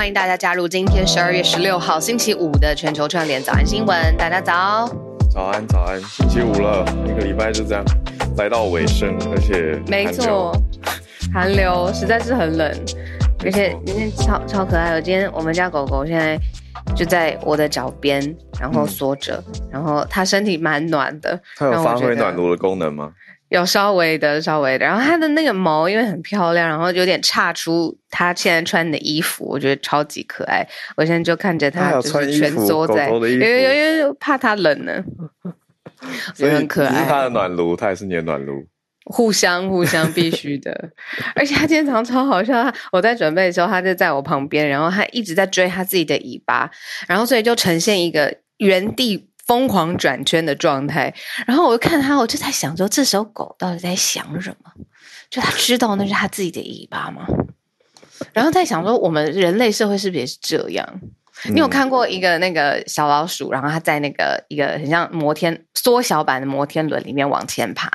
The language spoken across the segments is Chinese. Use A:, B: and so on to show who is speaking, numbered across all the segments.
A: 欢迎大家加入今天十二月十六号星期五的全球串联早安新闻。大家早，
B: 早安早安，星期五了，一个礼拜就这样来到尾声，而且
A: 没错，寒流实在是很冷，而且今天超超可爱的。今天我们家狗狗现在就在我的脚边，然后缩着，嗯、然后它身体蛮暖的。
B: 它有发挥暖炉的功能吗？
A: 有稍微的，稍微的，然后它的那个毛因为很漂亮，然后有点岔出它现在穿的衣服，我觉得超级可爱。我现在就看着它，就是蜷缩在，因为因为怕它冷呢，所以很可爱。
B: 是它的暖炉，它也是你的暖炉，
A: 互相互相必须的。而且它今天早上超好笑，我在准备的时候，它就在我旁边，然后它一直在追它自己的尾巴，然后所以就呈现一个原地。疯狂转圈的状态，然后我就看他，我就在想说，这时候狗到底在想什么？就他知道那是他自己的尾巴吗？然后在想说，我们人类社会是不是也是这样？你有看过一个那个小老鼠，然后它在那个一个很像摩天缩小版的摩天轮里面往前爬，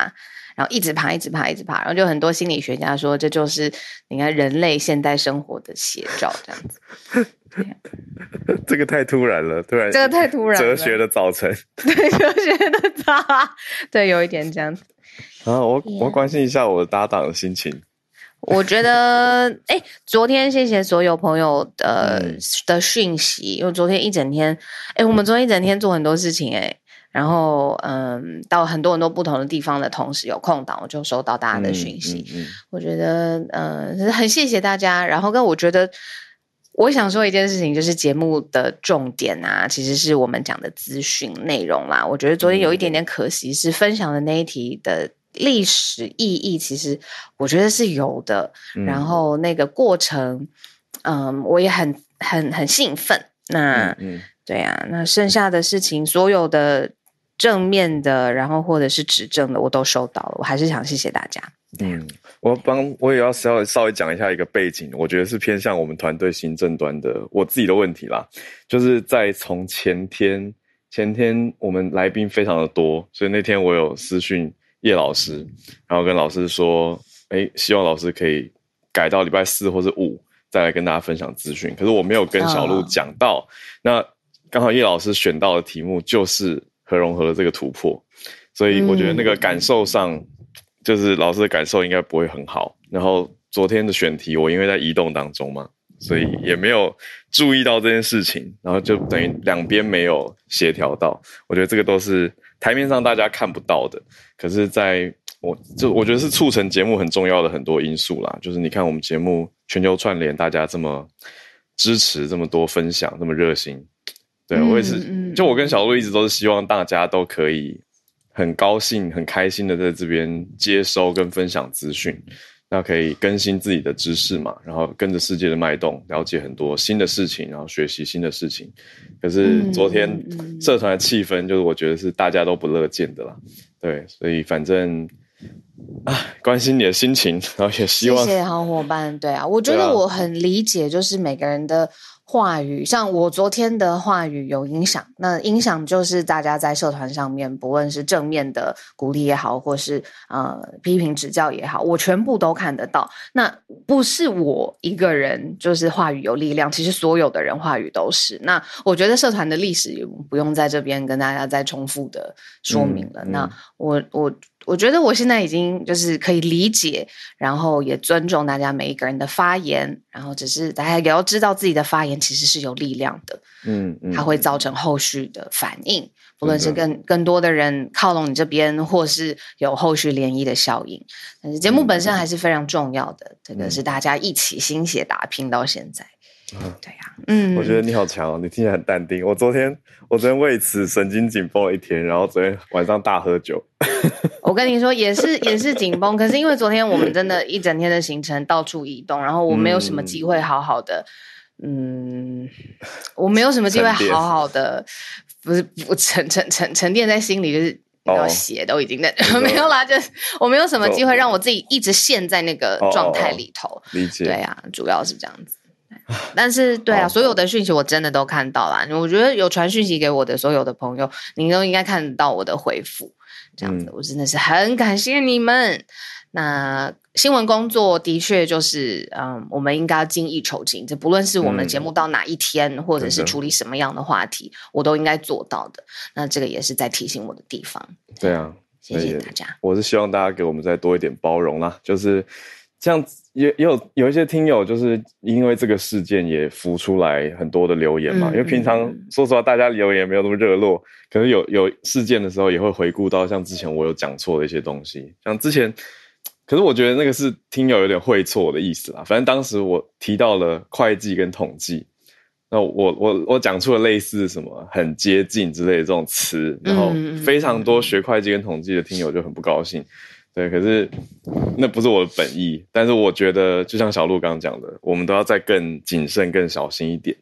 A: 然后一直爬，一直爬，一直爬，然后就很多心理学家说，这就是你看人类现代生活的写照，这样子。
B: 这个太突然了，突然
A: 这个太突然了。
B: 哲学的早晨，
A: 对哲学的早，对，有一点这样子。
B: 然后我我关心一下我的搭档的心情。
A: 我觉得，哎，昨天谢谢所有朋友的、嗯、的讯息，因为昨天一整天，哎，我们昨天一整天做很多事情，哎，然后嗯，到很多很多不同的地方的同时，有空档我就收到大家的讯息。嗯嗯嗯、我觉得，嗯，很谢谢大家。然后跟我觉得。我想说一件事情，就是节目的重点啊，其实是我们讲的资讯内容啦。我觉得昨天有一点点可惜，是分享的那一题的历史意义，其实我觉得是有的。嗯、然后那个过程，嗯，我也很很很兴奋。那，嗯嗯、对啊，那剩下的事情，所有的正面的，然后或者是指正的，我都收到了。我还是想谢谢大家。
B: 嗯，我帮我也要稍微稍微讲一下一个背景，我觉得是偏向我们团队行政端的我自己的问题啦。就是在从前天前天我们来宾非常的多，所以那天我有私讯叶老师，然后跟老师说，哎，希望老师可以改到礼拜四或者五再来跟大家分享资讯。可是我没有跟小鹿讲到，那刚好叶老师选到的题目就是核融合的这个突破，所以我觉得那个感受上。就是老师的感受应该不会很好，然后昨天的选题我因为在移动当中嘛，所以也没有注意到这件事情，然后就等于两边没有协调到。我觉得这个都是台面上大家看不到的，可是在我就我觉得是促成节目很重要的很多因素啦。就是你看我们节目全球串联，大家这么支持，这么多分享，这么热心，对，我也是，就我跟小鹿一直都是希望大家都可以。很高兴、很开心的在这边接收跟分享资讯，那可以更新自己的知识嘛，然后跟着世界的脉动，了解很多新的事情，然后学习新的事情。可是昨天社团的气氛，就是我觉得是大家都不乐见的啦。对，所以反正啊，关心你的心情，然后也希望
A: 谢谢好伙伴。对啊，我觉得我很理解，就是每个人的。话语像我昨天的话语有影响，那影响就是大家在社团上面，不论是正面的鼓励也好，或是呃批评指教也好，我全部都看得到。那不是我一个人，就是话语有力量，其实所有的人话语都是。那我觉得社团的历史也不用在这边跟大家再重复的说明了。嗯嗯、那我我。我觉得我现在已经就是可以理解，然后也尊重大家每一个人的发言，然后只是大家也要知道自己的发言其实是有力量的，嗯，嗯，它会造成后续的反应，不论是更更多的人靠拢你这边，或是有后续涟漪的效应。但是节目本身还是非常重要的，这个是大家一起心血打拼到现在。对呀、啊，嗯，
B: 我觉得你好强哦，你听起来很淡定。我昨天，我昨天为此神经紧绷了一天，然后昨天晚上大喝酒。
A: 我跟你说，也是 也是紧绷，可是因为昨天我们真的一整天的行程到处移动，然后我没有什么机会好好的，嗯，嗯，我没有什么机会好好的，不是不沉沉沉沉淀在心里，就是要血都已经在、哦、没有啦，就是我没有什么机会让我自己一直陷在那个状态里头。哦哦哦理解，对呀、啊，主要是这样子。但是，对啊，所有的讯息我真的都看到了。我觉得有传讯息给我的所有的朋友，你都应该看到我的回复。这样子，我真的是很感谢你们。那新闻工作的确就是，嗯，我们应该要精益求精。这不论是我们节目到哪一天，或者是处理什么样的话题，我都应该做到的。那这个也是在提醒我的地方。
B: 对啊，
A: 谢谢大家。
B: 我是希望大家给我们再多一点包容啦，就是。这样也也有有一些听友，就是因为这个事件也浮出来很多的留言嘛。嗯、因为平常说实话，大家留言没有那么热络，可能有有事件的时候也会回顾到像之前我有讲错的一些东西。像之前，可是我觉得那个是听友有点会错的意思啦。反正当时我提到了会计跟统计，那我我我讲出了类似什么很接近之类的这种词，然后非常多学会计跟统计的听友就很不高兴。对，可是那不是我的本意。但是我觉得，就像小鹿刚刚讲的，我们都要再更谨慎、更小心一点。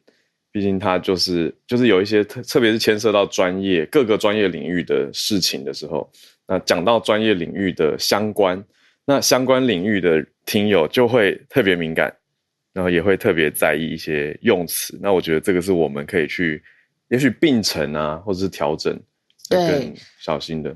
B: 毕竟它就是就是有一些特，特别是牵涉到专业各个专业领域的事情的时候，那讲到专业领域的相关，那相关领域的听友就会特别敏感，然后也会特别在意一些用词。那我觉得这个是我们可以去，也许并成啊，或者是调整，更小心的。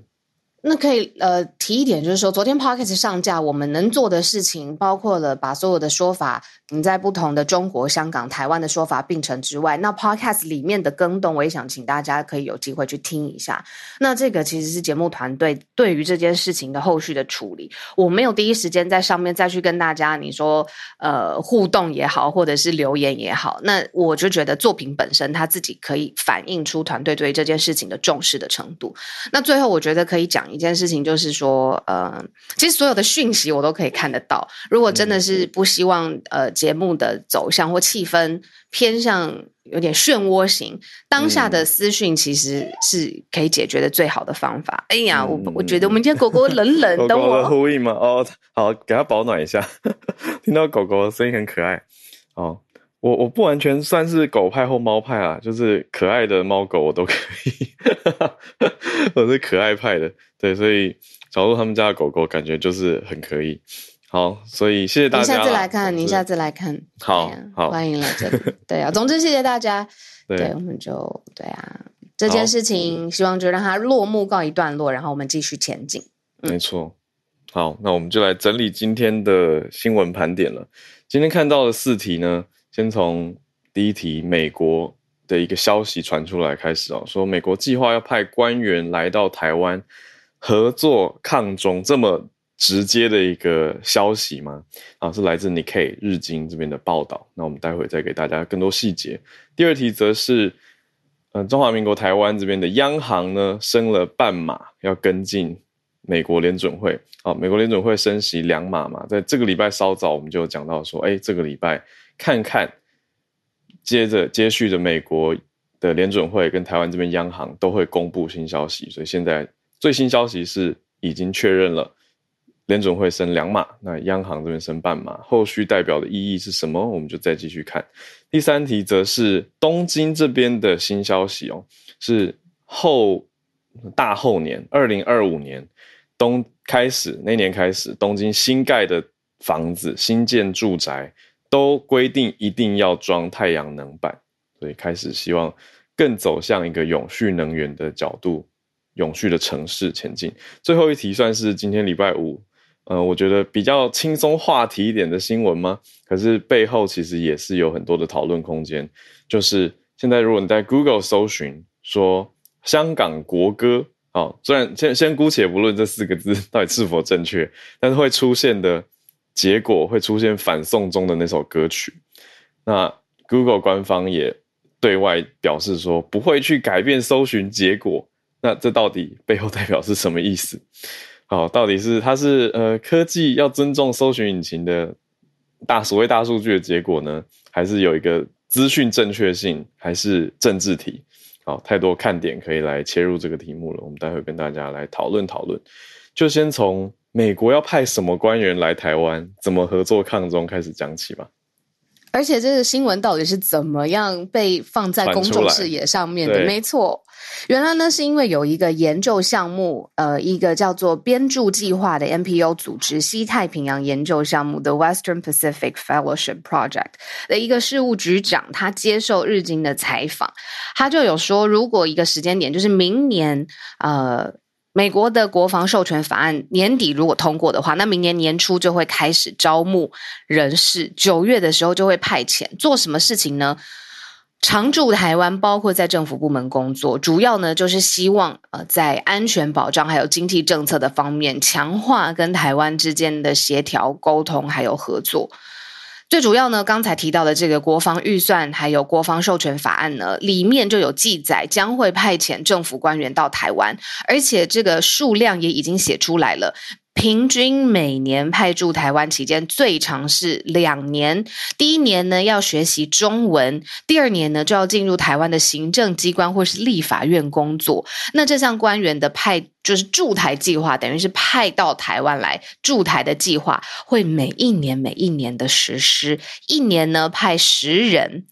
A: 那可以呃提一点，就是说昨天 Podcast 上架，我们能做的事情包括了把所有的说法，你在不同的中国、香港、台湾的说法并成之外，那 Podcast 里面的更动，我也想请大家可以有机会去听一下。那这个其实是节目团队对于这件事情的后续的处理，我没有第一时间在上面再去跟大家你说呃互动也好，或者是留言也好，那我就觉得作品本身它自己可以反映出团队对这件事情的重视的程度。那最后我觉得可以讲一。一件事情就是说，呃，其实所有的讯息我都可以看得到。如果真的是不希望呃节目的走向或气氛偏向有点漩涡型，当下的私讯其实是可以解决的最好的方法。哎呀，我我觉得我们今天狗狗冷冷等，我
B: 呼应吗？哦，好，给它保暖一下。听到狗狗的声音很可爱。哦，我我不完全算是狗派或猫派啊，就是可爱的猫狗我都可以。我是可爱派的。对，所以小鹿他们家的狗狗感觉就是很可以。好，所以谢谢大家。
A: 你下次来看，你下次来看。
B: 好，好，
A: 欢迎来这里。对啊，总之谢谢大家。对，对，我们就对啊，这件事情希望就让它落幕告一段落，然后我们继续前进。
B: 嗯、没错。好，那我们就来整理今天的新闻盘点了。今天看到的四题呢，先从第一题，美国。的一个消息传出来开始哦，说美国计划要派官员来到台湾合作抗中，这么直接的一个消息吗？啊，是来自 n i k e 日经这边的报道。那我们待会再给大家更多细节。第二题则是，呃，中华民国台湾这边的央行呢升了半码，要跟进美国联准会。啊，美国联准会升息两码嘛，在这个礼拜稍早我们就讲到说，哎，这个礼拜看看。接着接续的，美国的联准会跟台湾这边央行都会公布新消息，所以现在最新消息是已经确认了联准会升两码，那央行这边升半码，后续代表的意义是什么？我们就再继续看。第三题则是东京这边的新消息哦，是后大后年二零二五年东开始那年开始，东京新盖的房子新建住宅。都规定一定要装太阳能板，所以开始希望更走向一个永续能源的角度，永续的城市前进。最后一题算是今天礼拜五，呃，我觉得比较轻松话题一点的新闻吗？可是背后其实也是有很多的讨论空间。就是现在如果你在 Google 搜寻说香港国歌，好，虽然先先姑且不论这四个字到底是否正确，但是会出现的。结果会出现反送中的那首歌曲，那 Google 官方也对外表示说不会去改变搜寻结果。那这到底背后代表是什么意思？好，到底是它是呃科技要尊重搜寻引擎的大所谓大数据的结果呢，还是有一个资讯正确性还是政治题？好，太多看点可以来切入这个题目了。我们待会跟大家来讨论讨论。就先从美国要派什么官员来台湾，怎么合作抗中开始讲起吧。
A: 而且这个新闻到底是怎么样被放在公众视野上面的？没错，原来呢是因为有一个研究项目，呃，一个叫做编著计划的 NPO 组织——西太平洋研究项目的 Western Pacific Fellowship Project 的一个事务局长，他接受日经的采访，他就有说，如果一个时间点就是明年，呃。美国的国防授权法案年底如果通过的话，那明年年初就会开始招募人士，九月的时候就会派遣。做什么事情呢？常驻台湾，包括在政府部门工作，主要呢就是希望呃在安全保障还有经济政策的方面，强化跟台湾之间的协调沟通还有合作。最主要呢，刚才提到的这个国防预算还有国防授权法案呢，里面就有记载将会派遣政府官员到台湾，而且这个数量也已经写出来了。平均每年派驻台湾期间最长是两年，第一年呢要学习中文，第二年呢就要进入台湾的行政机关或是立法院工作。那这项官员的派就是驻台计划，等于是派到台湾来驻台的计划，会每一年每一年的实施，一年呢派十人。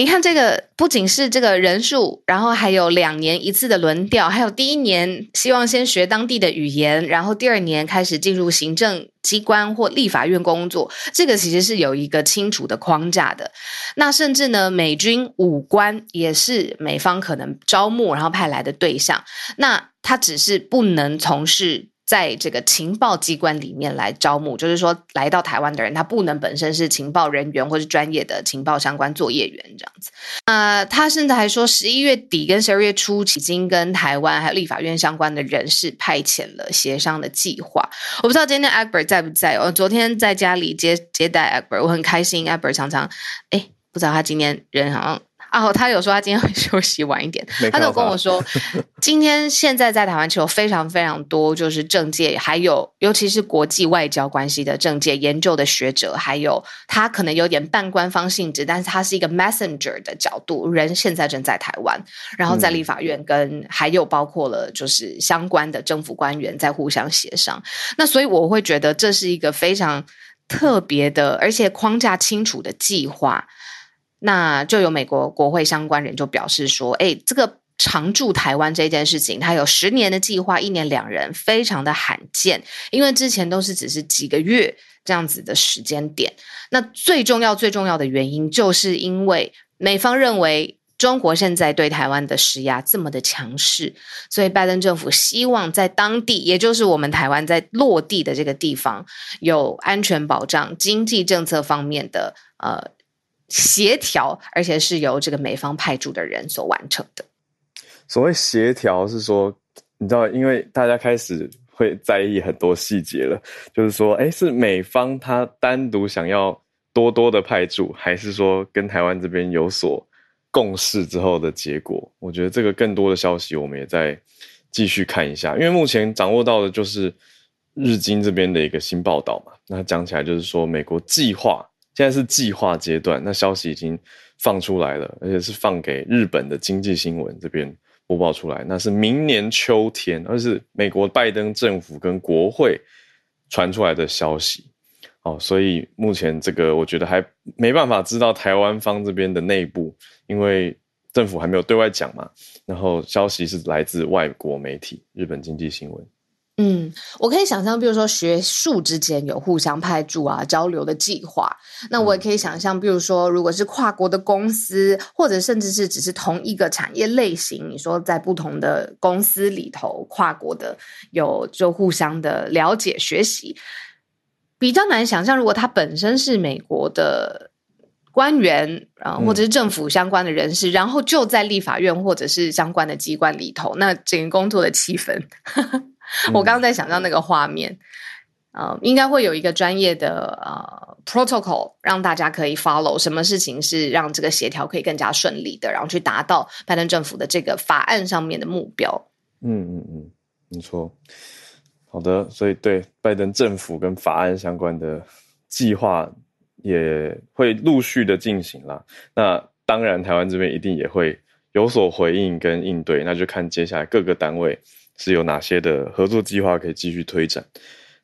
A: 你看这个不仅是这个人数，然后还有两年一次的轮调，还有第一年希望先学当地的语言，然后第二年开始进入行政机关或立法院工作。这个其实是有一个清楚的框架的。那甚至呢，美军武官也是美方可能招募然后派来的对象。那他只是不能从事。在这个情报机关里面来招募，就是说来到台湾的人，他不能本身是情报人员或是专业的情报相关作业员这样子。呃，他甚至还说，十一月底跟十二月初，已经跟台湾还有立法院相关的人士派遣了协商的计划。我不知道今天 Egbert 在不在？我昨天在家里接接待 Egbert，我很开心。Egbert 常常，哎，不知道他今天人好像。啊，他有说他今天会休息晚一点，他就跟我说，今天现在在台湾其实有非常非常多，就是政界，还有尤其是国际外交关系的政界研究的学者，还有他可能有点半官方性质，但是他是一个 messenger 的角度，人现在正在台湾，然后在立法院跟还有包括了就是相关的政府官员在互相协商，那所以我会觉得这是一个非常特别的，而且框架清楚的计划。那就有美国国会相关人就表示说，哎，这个常驻台湾这件事情，它有十年的计划，一年两人，非常的罕见，因为之前都是只是几个月这样子的时间点。那最重要最重要的原因，就是因为美方认为中国现在对台湾的施压这么的强势，所以拜登政府希望在当地，也就是我们台湾在落地的这个地方，有安全保障、经济政策方面的呃。协调，而且是由这个美方派驻的人所完成的。
B: 所谓协调是说，你知道，因为大家开始会在意很多细节了，就是说，诶，是美方他单独想要多多的派驻，还是说跟台湾这边有所共识之后的结果？我觉得这个更多的消息，我们也在继续看一下。因为目前掌握到的就是日经这边的一个新报道嘛，那讲起来就是说，美国计划。现在是计划阶段，那消息已经放出来了，而且是放给日本的经济新闻这边播报出来。那是明年秋天，而是美国拜登政府跟国会传出来的消息。哦，所以目前这个我觉得还没办法知道台湾方这边的内部，因为政府还没有对外讲嘛。然后消息是来自外国媒体，日本经济新闻。
A: 嗯，我可以想象，比如说学术之间有互相派驻啊、交流的计划。那我也可以想象，比如说，如果是跨国的公司，或者甚至是只是同一个产业类型，你说在不同的公司里头，跨国的有就互相的了解学习，比较难想象。如果他本身是美国的官员啊，或者是政府相关的人士，嗯、然后就在立法院或者是相关的机关里头，那整个工作的气氛。我刚刚在想到那个画面，嗯、呃，应该会有一个专业的呃 protocol，让大家可以 follow，什么事情是让这个协调可以更加顺利的，然后去达到拜登政府的这个法案上面的目标。
B: 嗯嗯嗯，没错。好的，所以对拜登政府跟法案相关的计划，也会陆续的进行啦。那当然，台湾这边一定也会有所回应跟应对，那就看接下来各个单位是有哪些的合作计划可以继续推展。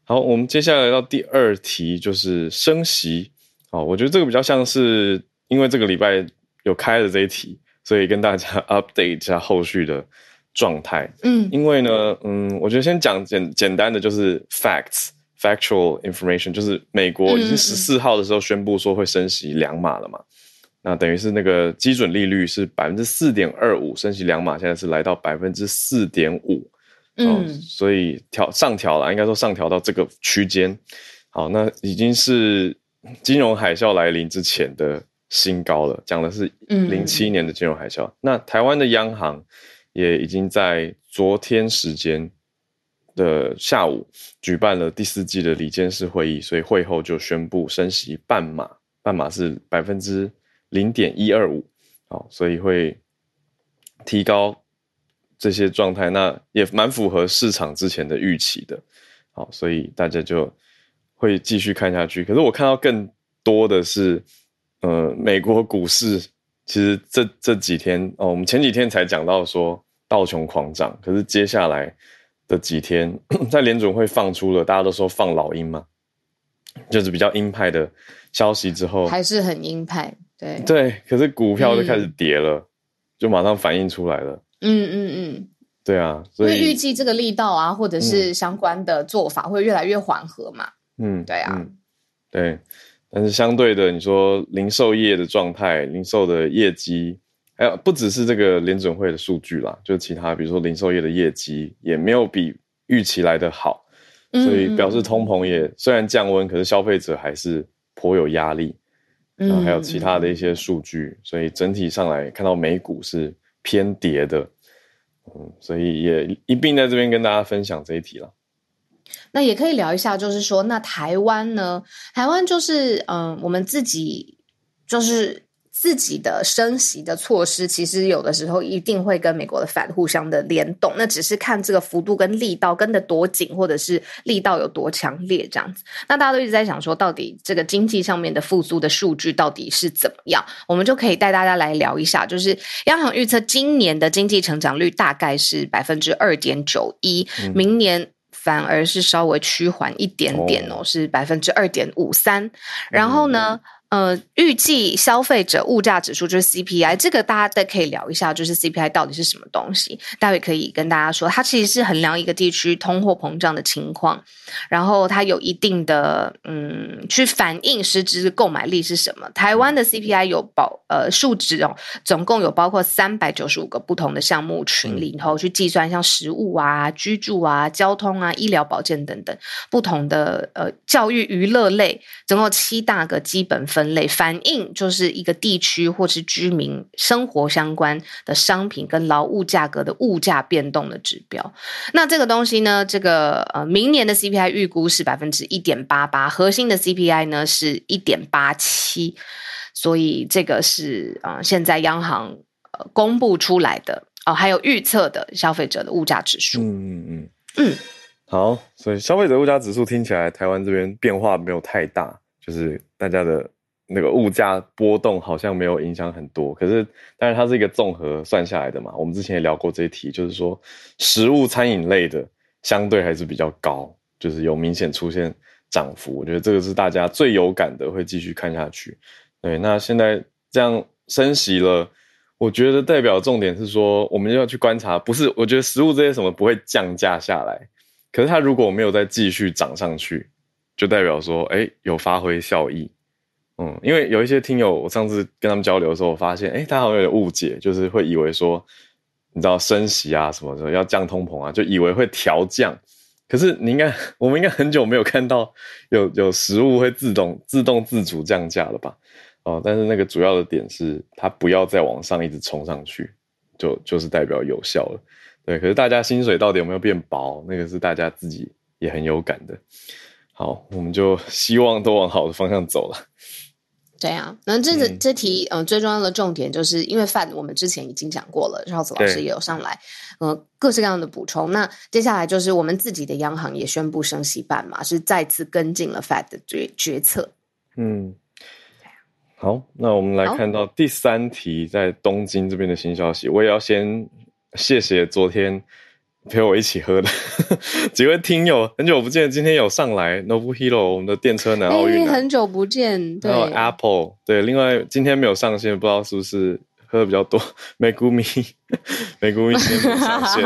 B: 好，我们接下来到第二题，就是升息。哦，我觉得这个比较像是因为这个礼拜有开了这一题，所以跟大家 update 一下后续的状态。嗯，因为呢，嗯，我觉得先讲简简单的，就是 facts，factual information，就是美国已经十四号的时候宣布说会升息两码了嘛。嗯、那等于是那个基准利率是百分之四点二五，升息两码，现在是来到百分之四点五。嗯，所以调上调了，应该说上调到这个区间。好，那已经是金融海啸来临之前的新高了。讲的是零七年的金融海啸。嗯、那台湾的央行也已经在昨天时间的下午举办了第四季的理监事会议，所以会后就宣布升息半码，半码是百分之零点一二五。好，所以会提高。这些状态，那也蛮符合市场之前的预期的，好，所以大家就会继续看下去。可是我看到更多的是，呃，美国股市其实这这几天哦，我们前几天才讲到说道琼狂涨，可是接下来的几天，在联准会放出了大家都说放老鹰嘛，就是比较鹰派的消息之后，
A: 还是很鹰派，对
B: 对，可是股票就开始跌了，嗯、就马上反映出来了。
A: 嗯嗯嗯，
B: 对啊，所以
A: 预计这个力道啊，或者是相关的做法会越来越缓和嘛。嗯，对啊、嗯，
B: 对。但是相对的，你说零售业的状态、零售的业绩，还有不只是这个联准会的数据啦，就其他，比如说零售业的业绩也没有比预期来的好，所以表示通膨也虽然降温，可是消费者还是颇有压力。然后还有其他的一些数据，所以整体上来看到美股是。偏跌的，嗯，所以也一并在这边跟大家分享这一题了。
A: 那也可以聊一下，就是说，那台湾呢？台湾就是，嗯，我们自己就是。自己的升息的措施，其实有的时候一定会跟美国的 Fed 互相的联动，那只是看这个幅度跟力道跟得多紧，或者是力道有多强烈这样子。那大家都一直在想说，到底这个经济上面的复苏的数据到底是怎么样？我们就可以带大家来聊一下，就是央行预测今年的经济成长率大概是百分之二点九一，明年反而是稍微趋缓一点点哦，是百分之二点五三，然后呢？呃，预计消费者物价指数就是 CPI，这个大家都可以聊一下，就是 CPI 到底是什么东西？待会可以跟大家说，它其实是衡量一个地区通货膨胀的情况，然后它有一定的嗯，去反映实质购买力是什么。台湾的 CPI 有包呃数值哦，总共有包括三百九十五个不同的项目群里头去计算，像食物啊、居住啊、交通啊、医疗保健等等不同的呃教育娱乐类，总共七大个基本。分类反映就是一个地区或是居民生活相关的商品跟劳务价格的物价变动的指标。那这个东西呢，这个呃，明年的 CPI 预估是百分之一点八八，核心的 CPI 呢是一点八七，所以这个是啊、呃，现在央行呃公布出来的哦、呃，还有预测的消费者的物价指数。嗯嗯嗯嗯，
B: 好，所以消费者物价指数听起来台湾这边变化没有太大，就是大家的。那个物价波动好像没有影响很多，可是，但是它是一个综合算下来的嘛。我们之前也聊过这一题，就是说，食物餐饮类的相对还是比较高，就是有明显出现涨幅。我觉得这个是大家最有感的，会继续看下去。对，那现在这样升息了，我觉得代表重点是说，我们要去观察，不是？我觉得食物这些什么不会降价下来，可是它如果没有再继续涨上去，就代表说，哎，有发挥效益。嗯，因为有一些听友，我上次跟他们交流的时候，我发现，哎，他好像有点误解，就是会以为说，你知道升息啊，什么时候要降通膨啊，就以为会调降。可是你应该，我们应该很久没有看到有有食物会自动自动自主降价了吧？哦，但是那个主要的点是，它不要再往上一直冲上去，就就是代表有效了。对，可是大家薪水到底有没有变薄？那个是大家自己也很有感的。好，我们就希望都往好的方向走了。
A: 对啊，那这个、嗯、这题，嗯、呃，最重要的重点就是因为 FED 我们之前已经讲过了，赵子老师也有上来，嗯、呃，各式各样的补充。那接下来就是我们自己的央行也宣布升息半嘛，是再次跟进了 FED 的决决策。
B: 嗯，好，那我们来看到第三题，在东京这边的新消息，我也要先谢谢昨天陪我一起喝的。几位听友，很久不见，今天有上来 Nobuhiro，我们的电车男奥运男，
A: 很久不见，对，
B: 还有 Apple，对，另外今天没有上线，不知道是不是喝的比较多，Megumi，Megumi 今天没有上线，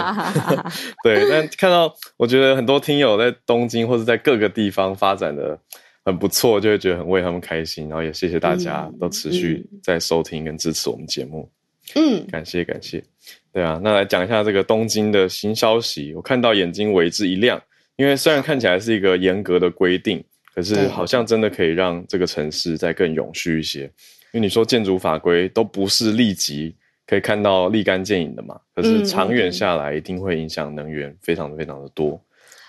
B: 对，但看到我觉得很多听友在东京或者在各个地方发展的。很不错，就会觉得很为他们开心，然后也谢谢大家都持续在收听跟支持我们节目，嗯，感谢感谢，对啊，那来讲一下这个东京的新消息，我看到眼睛为之一亮，因为虽然看起来是一个严格的规定，可是好像真的可以让这个城市再更永续一些，因为你说建筑法规都不是立即可以看到立竿见影的嘛，可是长远下来一定会影响能源非常非常的多，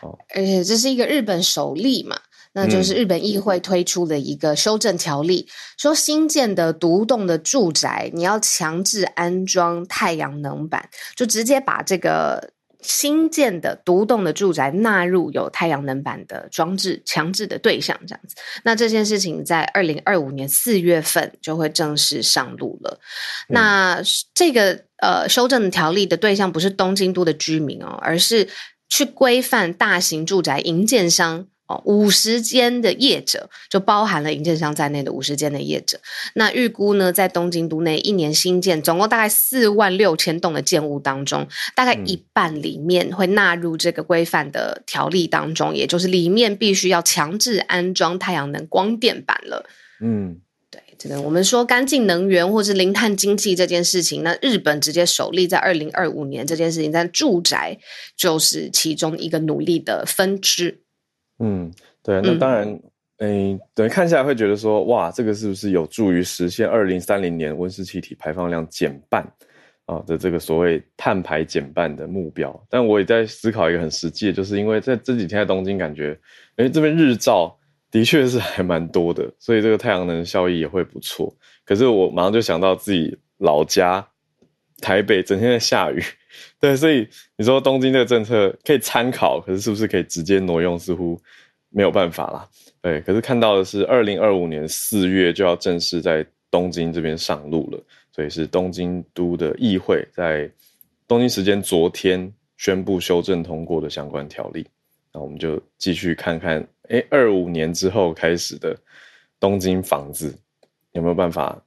B: 哦，
A: 而且这是一个日本首例嘛。那就是日本议会推出的一个修正条例，嗯、说新建的独栋的住宅，你要强制安装太阳能板，就直接把这个新建的独栋的住宅纳入有太阳能板的装置强制的对象，这样子。那这件事情在二零二五年四月份就会正式上路了。嗯、那这个呃修正的条例的对象不是东京都的居民哦，而是去规范大型住宅营建商。五十间的业者，就包含了营建商在内的五十间的业者。那预估呢，在东京都内一年新建总共大概四万六千栋的建物当中，大概一半里面会纳入这个规范的条例当中，也就是里面必须要强制安装太阳能光电板了。嗯，对，这个我们说干净能源或是零碳经济这件事情，那日本直接首例在二零二五年这件事情，在住宅就是其中一个努力的分支。
B: 嗯，对，那当然，嗯，等于看下来会觉得说，哇，这个是不是有助于实现二零三零年温室气体排放量减半啊的这个所谓碳排减半的目标？但我也在思考一个很实际的，就是因为在这几天在东京，感觉，哎，这边日照的确是还蛮多的，所以这个太阳能效益也会不错。可是我马上就想到自己老家台北，整天在下雨。对，所以你说东京这个政策可以参考，可是是不是可以直接挪用，似乎没有办法啦。对，可是看到的是，二零二五年四月就要正式在东京这边上路了，所以是东京都的议会在东京时间昨天宣布修正通过的相关条例。那我们就继续看看，哎，二五年之后开始的东京房子有没有办法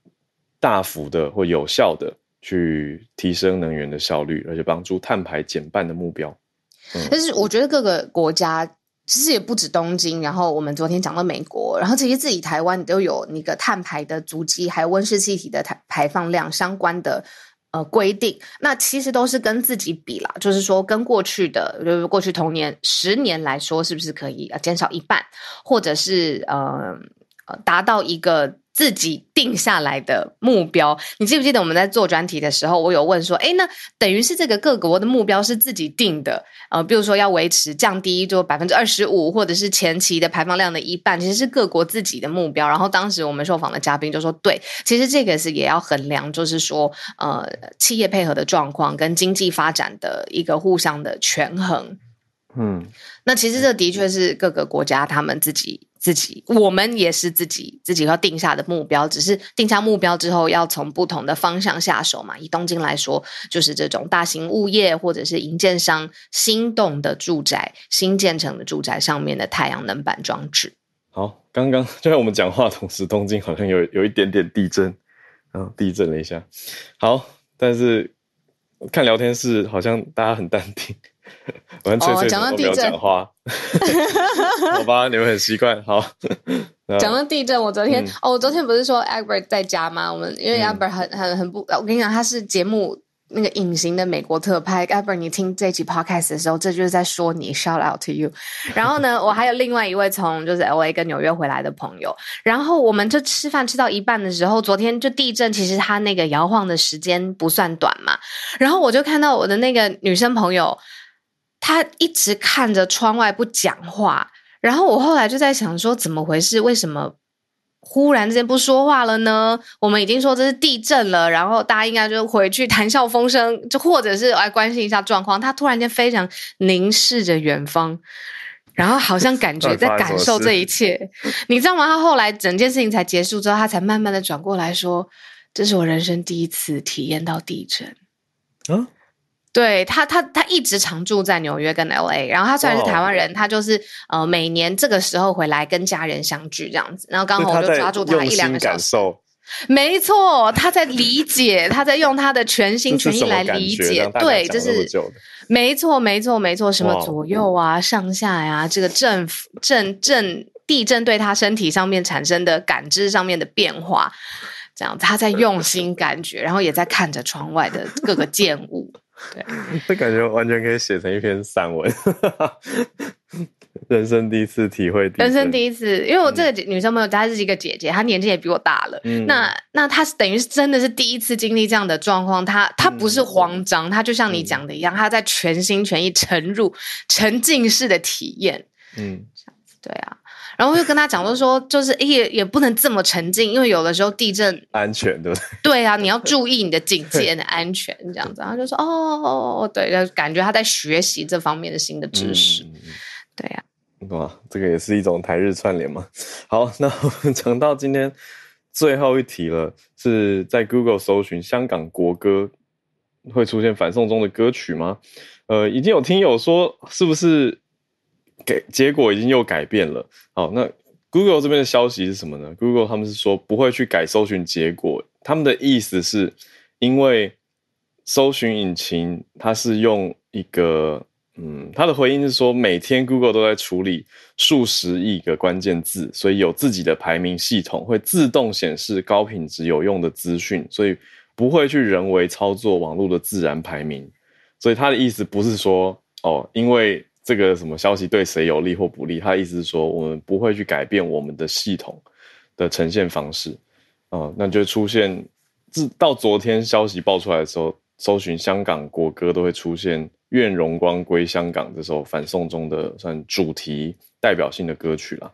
B: 大幅的或有效的。去提升能源的效率，而且帮助碳排减半的目标。
A: 但是我觉得各个国家其实也不止东京，然后我们昨天讲到美国，然后其实自己台湾都有那个碳排的足迹，还有温室气体的排排放量相关的呃规定。那其实都是跟自己比啦，就是说跟过去的，就是过去同年十年来说，是不是可以减少一半，或者是呃呃达到一个。自己定下来的目标，你记不记得我们在做专题的时候，我有问说，诶，那等于是这个各国的目标是自己定的，呃，比如说要维持降低就百分之二十五，或者是前期的排放量的一半，其实是各国自己的目标。然后当时我们受访的嘉宾就说，对，其实这个是也要衡量，就是说，呃，企业配合的状况跟经济发展的一个互相的权衡。嗯，那其实这的确是各个国家他们自己。自己，我们也是自己自己要定下的目标，只是定下目标之后，要从不同的方向下手嘛。以东京来说，就是这种大型物业或者是营建商新栋的住宅、新建成的住宅上面的太阳能板装置。
B: 好，刚刚就在我们讲话同时，东京好像有有一点点地震，然后地震了一下。好，但是看聊天室好像大家很淡定。完全讲到地震，好吧，你们很习惯。好，
A: 讲到地震，我昨天、嗯、哦，我昨天不是说 Albert 在家吗？我们因为 Albert 很很很不，我跟你讲，他是节目那个隐形的美国特派。Albert，你听这期 Podcast 的时候，这就是在说你，Shout out to you。然后呢，我还有另外一位从就是 LA 跟纽约回来的朋友，然后我们就吃饭吃到一半的时候，昨天就地震，其实他那个摇晃的时间不算短嘛。然后我就看到我的那个女生朋友。他一直看着窗外不讲话，然后我后来就在想说，怎么回事？为什么忽然之间不说话了呢？我们已经说这是地震了，然后大家应该就回去谈笑风生，就或者是来关心一下状况。他突然间非常凝视着远方，然后好像感觉在感受这一切，你知道吗？他后来整件事情才结束之后，他才慢慢的转过来说：“这是我人生第一次体验到地震。”啊，对他，他他一直常住在纽约跟 LA，然后他虽然是台湾人，他就是呃每年这个时候回来跟家人相聚这样子，然后刚好我就抓住他一两个小时。没错，他在理解，他在用他的全心 全意来理解。对，这是没错，没错，没错。什么左右啊、上下呀、啊，这个震震震地震对他身体上面产生的感知上面的变化，这样，他在用心感觉，然后也在看着窗外的各个建物。对，
B: 这感觉完全可以写成一篇散文。人生第一次体会，
A: 人生第一次，因为我这个女生朋友她是一个姐姐，她年纪也比我大了。嗯、那那她是等于是真的是第一次经历这样的状况，她她不是慌张，她就像你讲的一样，她在全心全意沉入沉浸式的体验。嗯，这样子对啊。然后我就跟他讲，就说就是也也不能这么沉浸，因为有的时候地震
B: 安全对不对？
A: 对啊，你要注意你的警戒的安全这样子。然后就说哦，对，就感觉他在学习这方面的新的知识。嗯、对呀、啊。
B: 哇，这个也是一种台日串联嘛。好，那我们讲到今天最后一题了，是在 Google 搜寻香港国歌会出现反送中的歌曲吗？呃，已经有听友说，是不是给结果已经又改变了？好，那 Google 这边的消息是什么呢？Google 他们是说不会去改搜寻结果，他们的意思是因为搜寻引擎它是用一个。嗯，他的回应是说，每天 Google 都在处理数十亿个关键字，所以有自己的排名系统，会自动显示高品质有用的资讯，所以不会去人为操作网络的自然排名。所以他的意思不是说，哦，因为这个什么消息对谁有利或不利，他的意思是说，我们不会去改变我们的系统的呈现方式。哦、嗯，那就出现自到昨天消息爆出来的时候，搜寻香港国歌都会出现。愿荣光归香港这首反送中的算主题代表性的歌曲啦。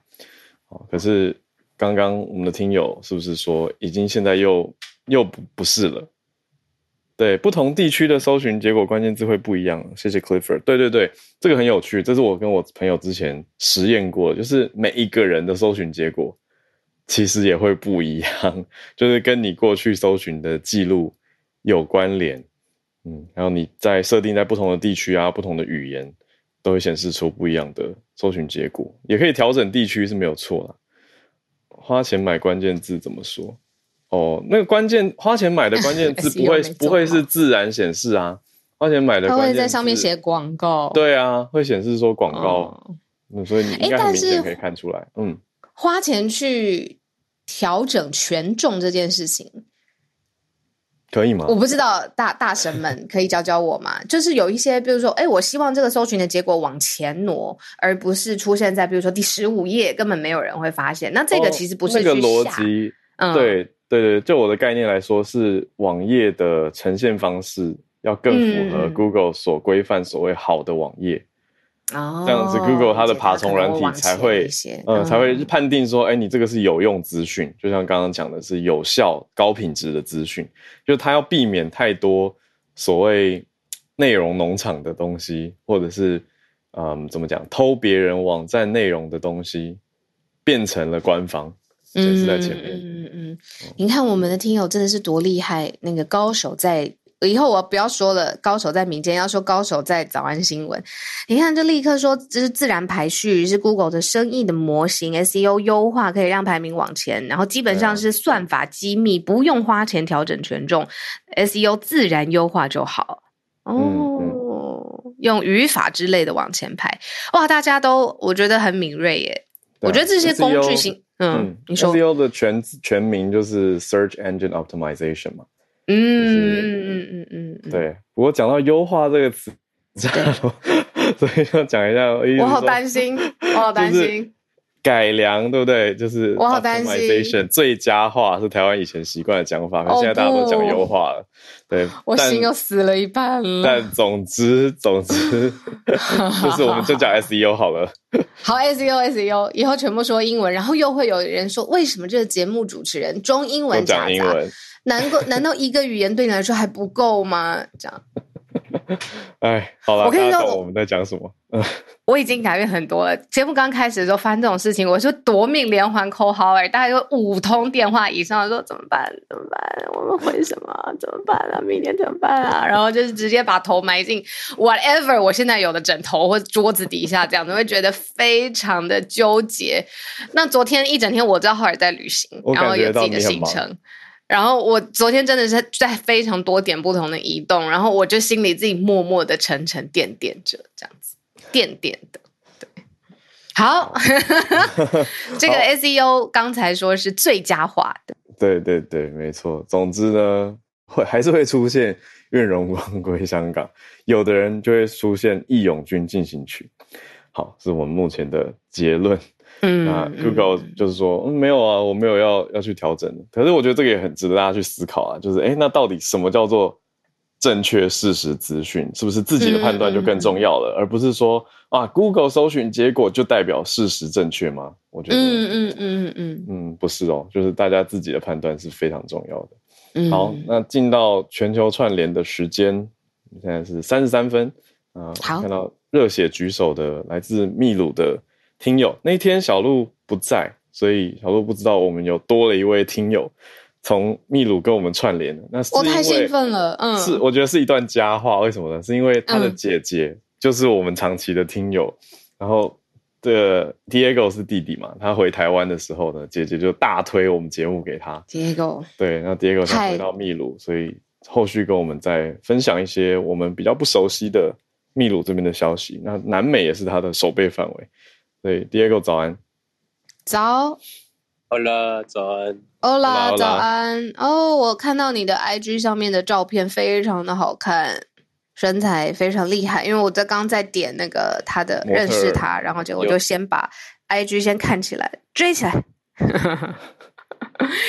B: 可是刚刚我们的听友是不是说已经现在又又不不是了？对，不同地区的搜寻结果关键字会不一样。谢谢 Clifford。对对对，这个很有趣，这是我跟我朋友之前实验过，就是每一个人的搜寻结果其实也会不一样，就是跟你过去搜寻的记录有关联。嗯，然后你在设定在不同的地区啊，不同的语言，都会显示出不一样的搜寻结果，也可以调整地区是没有错啦。花钱买关键字怎么说？哦，那个关键花钱买的关键字 不会不会是自然显示啊，花钱买的它会在
A: 上面写广告。
B: 对啊，会显示说广告，嗯，所以你应该很明显可以看出来。嗯，
A: 花钱去调整权重这件事情。
B: 可以吗？
A: 我不知道，大大神们可以教教我吗？就是有一些，比如说，哎，我希望这个搜寻的结果往前挪，而不是出现在比如说第十五页，根本没有人会发现。那这个其实不是、哦、那个逻辑。嗯，对对对，就我的概念来说，是网页的呈现方式要更符合 Google 所规范所谓好的网页。哦，这样子，Google 它的爬虫软体才会，嗯，才会判定说，哎，你这个是有用资讯，就像刚刚讲的是有效、高品质的资讯，就它要避免太多所谓内容农场的东西，或者是，嗯，怎么讲，偷别人网站内容的东西，变成了官方，显示在前面。嗯嗯嗯，嗯，你看我们的听友真的是多厉害，那个高手在。以后我不要说了，高手在民间，要说高手在早安新闻。你看，就立刻说这是自然排序，是 Google 的生意的模型，SEO 优化可以让排名往前，然后基本上是算法机密，不用花钱调整权重，SEO 自然优化就好。哦，嗯嗯、用语法之类的往前排，哇，大家都我觉得很敏锐耶。我觉得这些工具型，嗯，嗯，你说 SEO 的全全名就是 Search Engine Optimization 嘛。嗯嗯嗯嗯嗯，对。不过讲到优化这个词，所以要讲一下。我好担心，我好担心。改良，对不对？就是我好担心。最佳化是台湾以前习惯的讲法，可现在大家都讲优化了。对，我心又死了一半了。但总之，总之，就是我们就讲 SEO 好了。好，SEO SEO，以后全部说英文，然后又会有人说，为什么这个节目主持人中英文讲英文？难过？难道一个语言对你来说还不够吗？这样，
B: 哎，好了，
A: 我跟你说，
B: 我们在讲什么？嗯，
A: 我已经改变很多了。节目刚开始的时候发生这种事情，我说夺命连环 call 好哎，大概有五通电话以上，说怎么办？怎么办？我们回什么？怎么办啊？明天怎么办啊？然后就是直接把头埋进 whatever 我现在有的枕头或桌子底下，这样子会觉得非常的纠结。那昨天一整天，我知道浩尔在旅行，然后有自己的行程。然后我昨天真的是在非常多点不同的移动，然后我就心里自己默默的沉沉甸甸着，这样子甸甸的。对，好，这个 SEO 刚才说是最佳化的，
B: 对对对，没错。总之呢，会还是会出现愿荣光归香港，有的人就会出现义勇军进行曲。好，是我们目前的结论。嗯，那 Google 就是说，嗯，没有啊，我没有要要去调整的。可是我觉得这个也很值得大家去思考啊，就是，诶，那到底什么叫做正确事实资讯？是不是自己的判断就更重要了，嗯、而不是说啊，Google 搜寻结果就代表事实正确吗？我觉得，嗯嗯嗯嗯嗯，不是哦，就是大家自己的判断是非常重要的。嗯，好，那进到全球串联的时间，现在是三十三分啊，好，看到热血举手的来自秘鲁的。听友那一天小鹿不在，所以小鹿不知道我们有多了一位听友从秘鲁跟我们串联了。那是我
A: 太兴奋了，嗯，
B: 是我觉得是一段佳话。为什么呢？是因为他的姐姐就是我们长期的听友，嗯、然后这 Diego 是弟弟嘛，他回台湾的时候呢，姐姐就大推我们节目给他。
A: Diego
B: 对，那 Diego 才回到秘鲁，所以后续跟我们再分享一些我们比较不熟悉的秘鲁这边的消息。那南美也是他的守备范围。对，Diego 早安，
A: 早
C: ，Hola 早安
A: ，Hola 早安。哦，oh, 我看到你的 IG 上面的照片非常的好看，身材非常厉害。因为我在刚在点那个他的认识他，然后结果我就先把 IG 先看起来，追起来。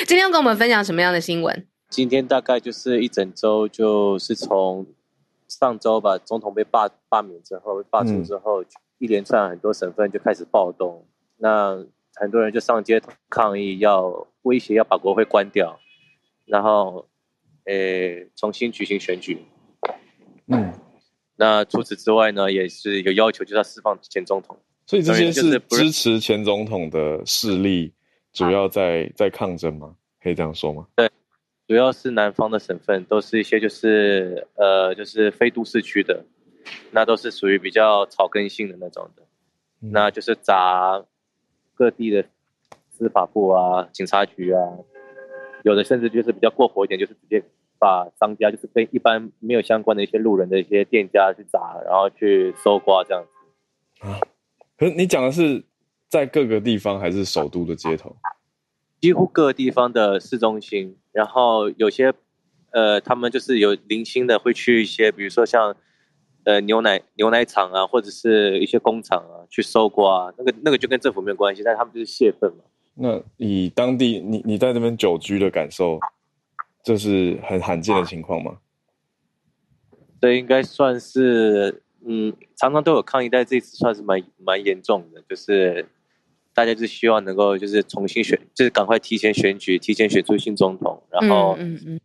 A: 今天要跟我们分享什么样的新闻？
C: 今天大概就是一整周，就是从上周吧，总统被罢罢免之后，罢黜之后。嗯一连串很多省份就开始暴动，那很多人就上街抗议，要威胁要把国会关掉，然后，诶，重新举行选举。嗯，那除此之外呢，也是有要求，就是要释放前总统。
B: 所以这些是支持前总统的势力，主要在在抗争吗？可以这样说吗？
C: 对，主要是南方的省份，都是一些就是呃，就是非都市区的。那都是属于比较草根性的那种的，那就是砸各地的司法部啊、警察局啊，有的甚至就是比较过火一点，就是直接把商家，就是跟一般没有相关的一些路人的一些店家去砸，然后去搜刮这样子。
B: 啊，可是你讲的是在各个地方还是首都的街头？
C: 几乎各个地方的市中心，然后有些呃，他们就是有零星的会去一些，比如说像。呃，牛奶牛奶厂啊，或者是一些工厂啊，去搜刮啊，那个那个就跟政府没有关系，但他们就是泄愤嘛。
B: 那以当地你你在这边久居的感受，这是很罕见的情况吗？
C: 这应该算是，嗯，常常都有抗议，但这次算是蛮蛮严重的，就是大家就希望能够就是重新选，就是赶快提前选举，提前选出新总统，然后嗯嗯，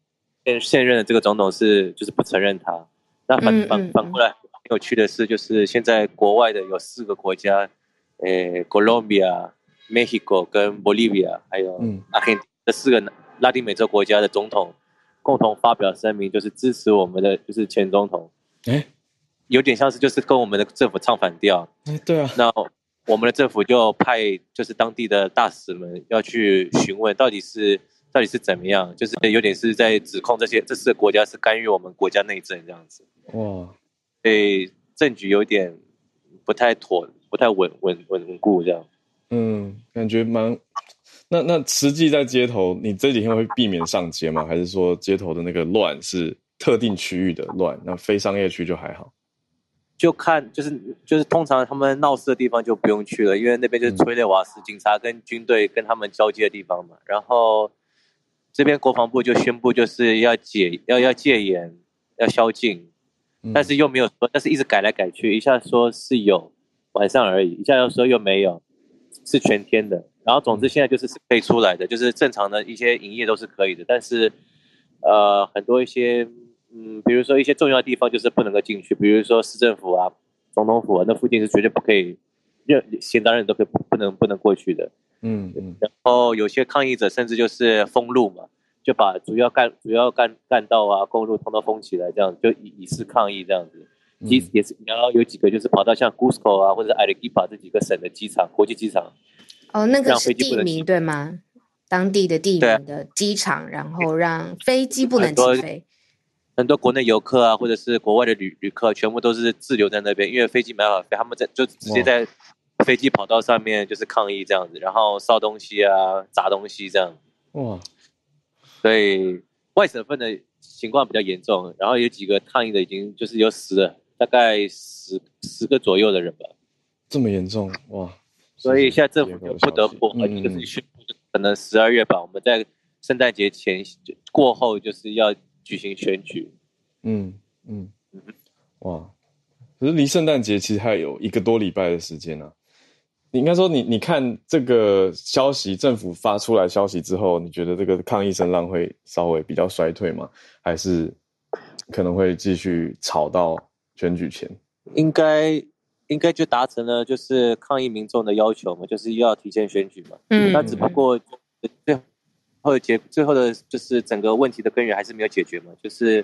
C: 现现任的这个总统是就是不承认他。那反反反过来，很有趣的是，就是现在国外的有四个国家，诶，Colombia、Mexico 跟 Bolivia，还有阿根廷这四个拉丁美洲国家的总统共同发表声明，就是支持我们的就是前总统。诶，有点像是就是跟我们的政府唱反调。
B: 诶，对啊。
C: 那我们的政府就派就是当地的大使们要去询问，到底是。到底是怎么样？就是有点是在指控这些这四个国家是干预我们国家内政这样子。哇，所以政局有点不太妥，不太稳稳稳固这样。
B: 嗯，感觉蛮……那那实际在街头，你这几天会避免上街吗？还是说街头的那个乱是特定区域的乱？那非商业区就还好？
C: 就看就是就是通常他们闹事的地方就不用去了，因为那边就是催泪瓦斯，嗯、警察跟军队跟他们交接的地方嘛。然后。这边国防部就宣布，就是要解要要戒严，要宵禁，但是又没有说，但是一直改来改去，一下说是有晚上而已，一下又说又没有，是全天的。然后总之现在就是可以出来的，就是正常的一些营业都是可以的，但是呃很多一些嗯，比如说一些重要的地方就是不能够进去，比如说市政府啊、总统府啊，那附近是绝对不可以，任闲杂人都可以不不能不能过去的。
B: 嗯嗯。
C: 然后有些抗议者甚至就是封路嘛，就把主要干主要干干道啊、公路通通封起来，这样就以以示抗议这样子。机也是，然后有几个就是跑到像 Cusco 啊或者 Arequipa 这几个省的机场、国际机场。
D: 哦，那个是地名对吗？当地的地名的机场，啊、然后让飞机不能起飞。
C: 很多国内游客啊，或者是国外的旅旅客，全部都是滞留在那边，因为飞机没办法飞，他们在就直接在飞机跑道上面就是抗议这样子，然后烧东西啊、砸东西这样。哇！所以外省份的情况比较严重，然后有几个抗议的已经就是有死了，大概十十个左右的人吧。
B: 这么严重哇！
C: 所以现在政府就不得不，就是宣布，可能十二月吧，我们在圣诞节前过后就是要举行选举。
B: 嗯嗯嗯，哇！可是离圣诞节其实还有一个多礼拜的时间呢、啊。你应该说你，你你看这个消息，政府发出来消息之后，你觉得这个抗议声浪会稍微比较衰退吗？还是可能会继续吵到选举前？
C: 应该。应该就达成了，就是抗议民众的要求嘛，就是要提前选举嘛。嗯，那只不过最后结最后的，就是整个问题的根源还是没有解决嘛，就是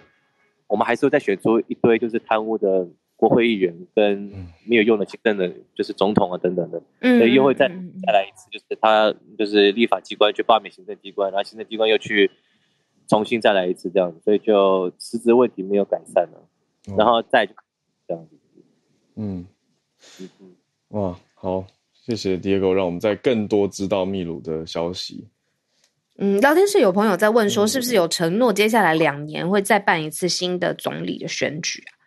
C: 我们还是会再选出一堆就是贪污的国会议员跟没有用的行政的，就是总统啊等等的。嗯，所以又会再再来一次，就是他就是立法机关去罢免行政机关，然后行政机关又去重新再来一次这样子，所以就辞职问题没有改善了，然后再就这样子。嗯。
B: 嗯嗯，哇，好，谢谢 Diego，让我们再更多知道秘鲁的消息。
D: 嗯，聊天室有朋友在问说，是不是有承诺接下来两年会再办一次新的总理的选举啊？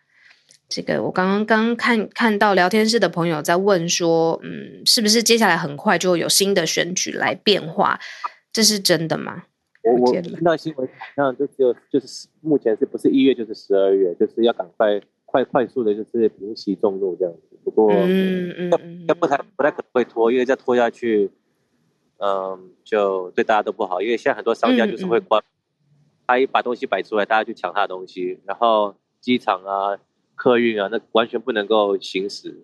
D: 这个我刚刚刚看看到聊天室的朋友在问说，嗯，是不是接下来很快就会有新的选举来变化？这是真的吗？
C: 我我听到新闻好像就只有就是目前是不是一月就是十二月，就是要赶快。快快速的，就是平息众怒这样子。不过，嗯嗯，不太不太可能会拖，因为再拖下去，嗯，就对大家都不好。因为现在很多商家就是会关，他一把东西摆出来，大家去抢他的东西，然后机场啊、客运啊，那完全不能够行驶。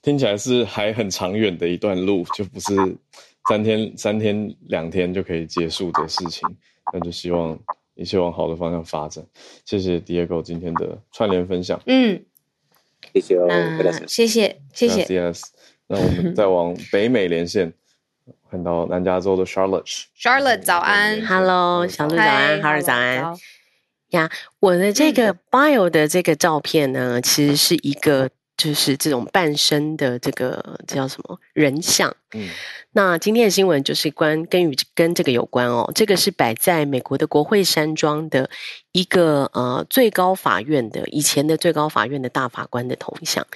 B: 听起来是还很长远的一段路，就不是三天、三天、两天就可以结束的事情。那就希望。一切往好的方向发展。谢谢 Diego 今天的串联分享。
D: 嗯，
C: 谢谢哦，
D: 谢谢谢谢。
B: Yes，那我们再往北美连线，看到南加州的 Charlotte。
A: Charlotte 早安
E: ，Hello，小鹿早安，哈尔早安。呀，我的这个 bio 的这个照片呢，其实是一个。就是这种半身的这个这叫什么人像？嗯，那今天的新闻就是关跟与跟这个有关哦。这个是摆在美国的国会山庄的一个呃最高法院的以前的最高法院的大法官的铜像。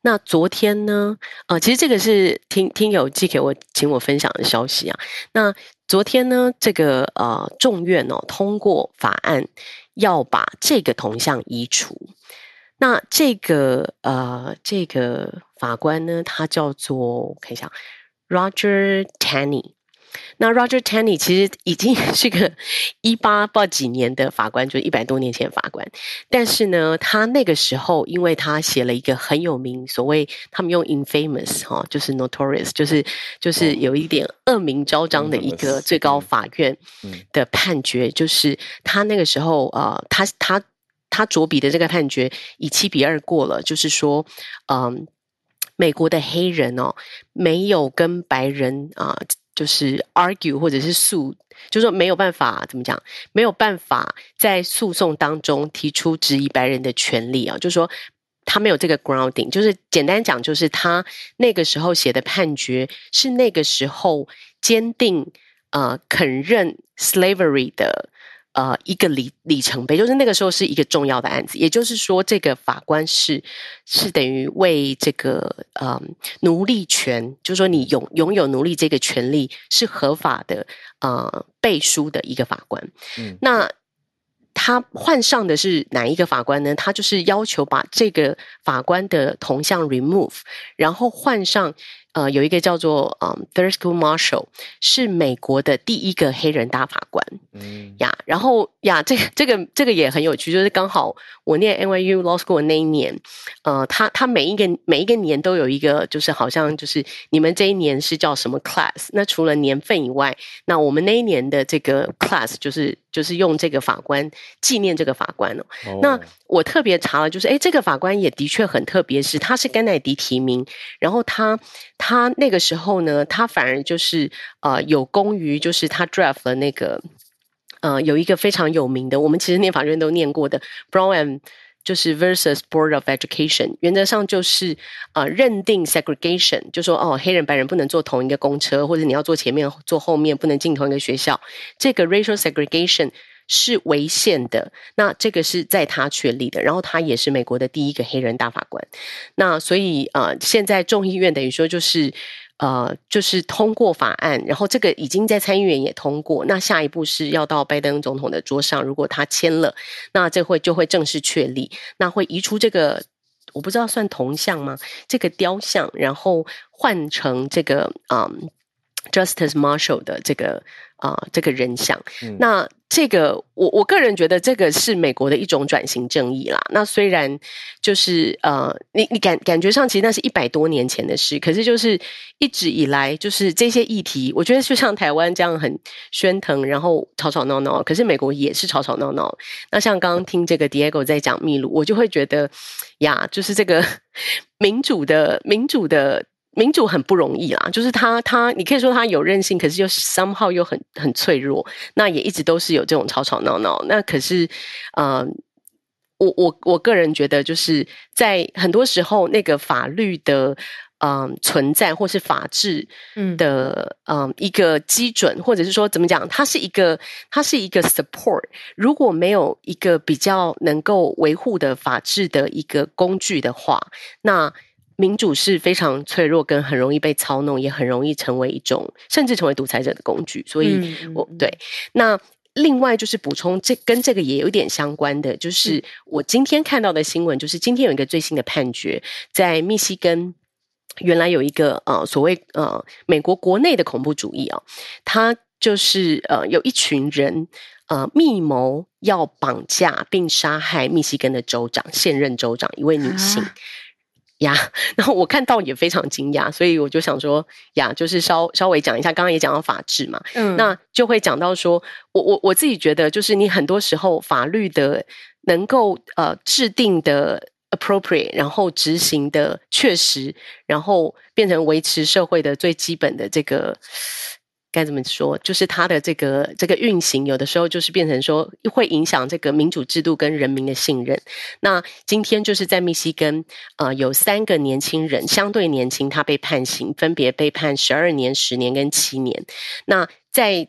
E: 那昨天呢，呃，其实这个是听听友寄给我请我分享的消息啊。那昨天呢，这个呃众院哦通过法案，要把这个铜像移除。那这个呃，这个法官呢，他叫做我看一下，Roger Tanny。那 Roger Taney 其实已经 是个一八八几年的法官，就是一百多年前法官。但是呢，他那个时候，因为他写了一个很有名，所谓他们用 infamous 哈，就是 notorious，就是就是有一点恶名昭彰的一个最高法院的判决，就是他那个时候呃，他他。他着笔的这个判决以七比二过了，就是说，嗯，美国的黑人哦，没有跟白人啊，就是 argue 或者是诉，就是说没有办法怎么讲，没有办法在诉讼当中提出质疑白人的权利啊，就是说他没有这个 grounding，就是简单讲，就是他那个时候写的判决是那个时候坚定呃肯认 slavery 的。呃，一个里里程碑，就是那个时候是一个重要的案子。也就是说，这个法官是是等于为这个呃奴隶权，就是说你拥拥有奴隶这个权利是合法的呃背书的一个法官。嗯，那他换上的是哪一个法官呢？他就是要求把这个法官的铜像 remove，然后换上呃，有一个叫做嗯 Thurgood Marshall，是美国的第一个黑人大法官。嗯呀，然后呀，这个这个这个也很有趣，就是刚好我念 NYU Law School 那一年，呃，他他每一个每一个年都有一个，就是好像就是你们这一年是叫什么 class？那除了年份以外，那我们那一年的这个 class 就是就是用这个法官纪念这个法官哦。哦那我特别查了，就是哎，这个法官也的确很特别，是他是甘乃迪提名，然后他他他那个时候呢，他反而就是呃有功于就是他 draft 了那个呃有一个非常有名的，我们其实念法院都念过的 Brown and 就是 versus Board of Education，原则上就是呃认定 segregation，就说哦黑人白人不能坐同一个公车，或者你要坐前面坐后面不能进同一个学校，这个 racial segregation。是违宪的，那这个是在他确立的，然后他也是美国的第一个黑人大法官，那所以呃，现在众议院等于说就是呃，就是通过法案，然后这个已经在参议院也通过，那下一步是要到拜登总统的桌上，如果他签了，那这会就会正式确立，那会移出这个我不知道算铜像吗？这个雕像，然后换成这个嗯。Justice Marshall 的这个啊、呃，这个人像，嗯、那这个我我个人觉得这个是美国的一种转型正义啦。那虽然就是呃，你你感感觉上其实那是一百多年前的事，可是就是一直以来就是这些议题，我觉得就像台湾这样很喧腾，然后吵吵闹闹，可是美国也是吵吵闹闹。那像刚刚听这个 Diego 在讲秘鲁，我就会觉得呀，就是这个民主的民主的。民主很不容易啦，就是他他，你可以说他有韧性，可是又 somehow 又很很脆弱。那也一直都是有这种吵吵闹闹。那可是，呃，我我我个人觉得，就是在很多时候，那个法律的嗯、呃、存在，或是法治的嗯、呃、一个基准，或者是说怎么讲，它是一个它是一个 support。如果没有一个比较能够维护的法治的一个工具的话，那。民主是非常脆弱，跟很容易被操弄，也很容易成为一种，甚至成为独裁者的工具。所以，我对那另外就是补充，这跟这个也有点相关的，就是我今天看到的新闻，就是今天有一个最新的判决，在密西根，原来有一个呃所谓呃美国国内的恐怖主义啊，他就是呃有一群人呃密谋要绑架并杀害密西根的州长，现任州长一位女性。啊呀，然后我看到也非常惊讶，所以我就想说呀，就是稍稍微讲一下，刚刚也讲到法治嘛，嗯，那就会讲到说，我我我自己觉得，就是你很多时候法律的能够呃制定的 appropriate，然后执行的确实，然后变成维持社会的最基本的这个。该怎么说？就是它的这个这个运行，有的时候就是变成说会影响这个民主制度跟人民的信任。那今天就是在密西根，呃，有三个年轻人相对年轻，他被判刑，分别被判十二年、十年跟七年。那在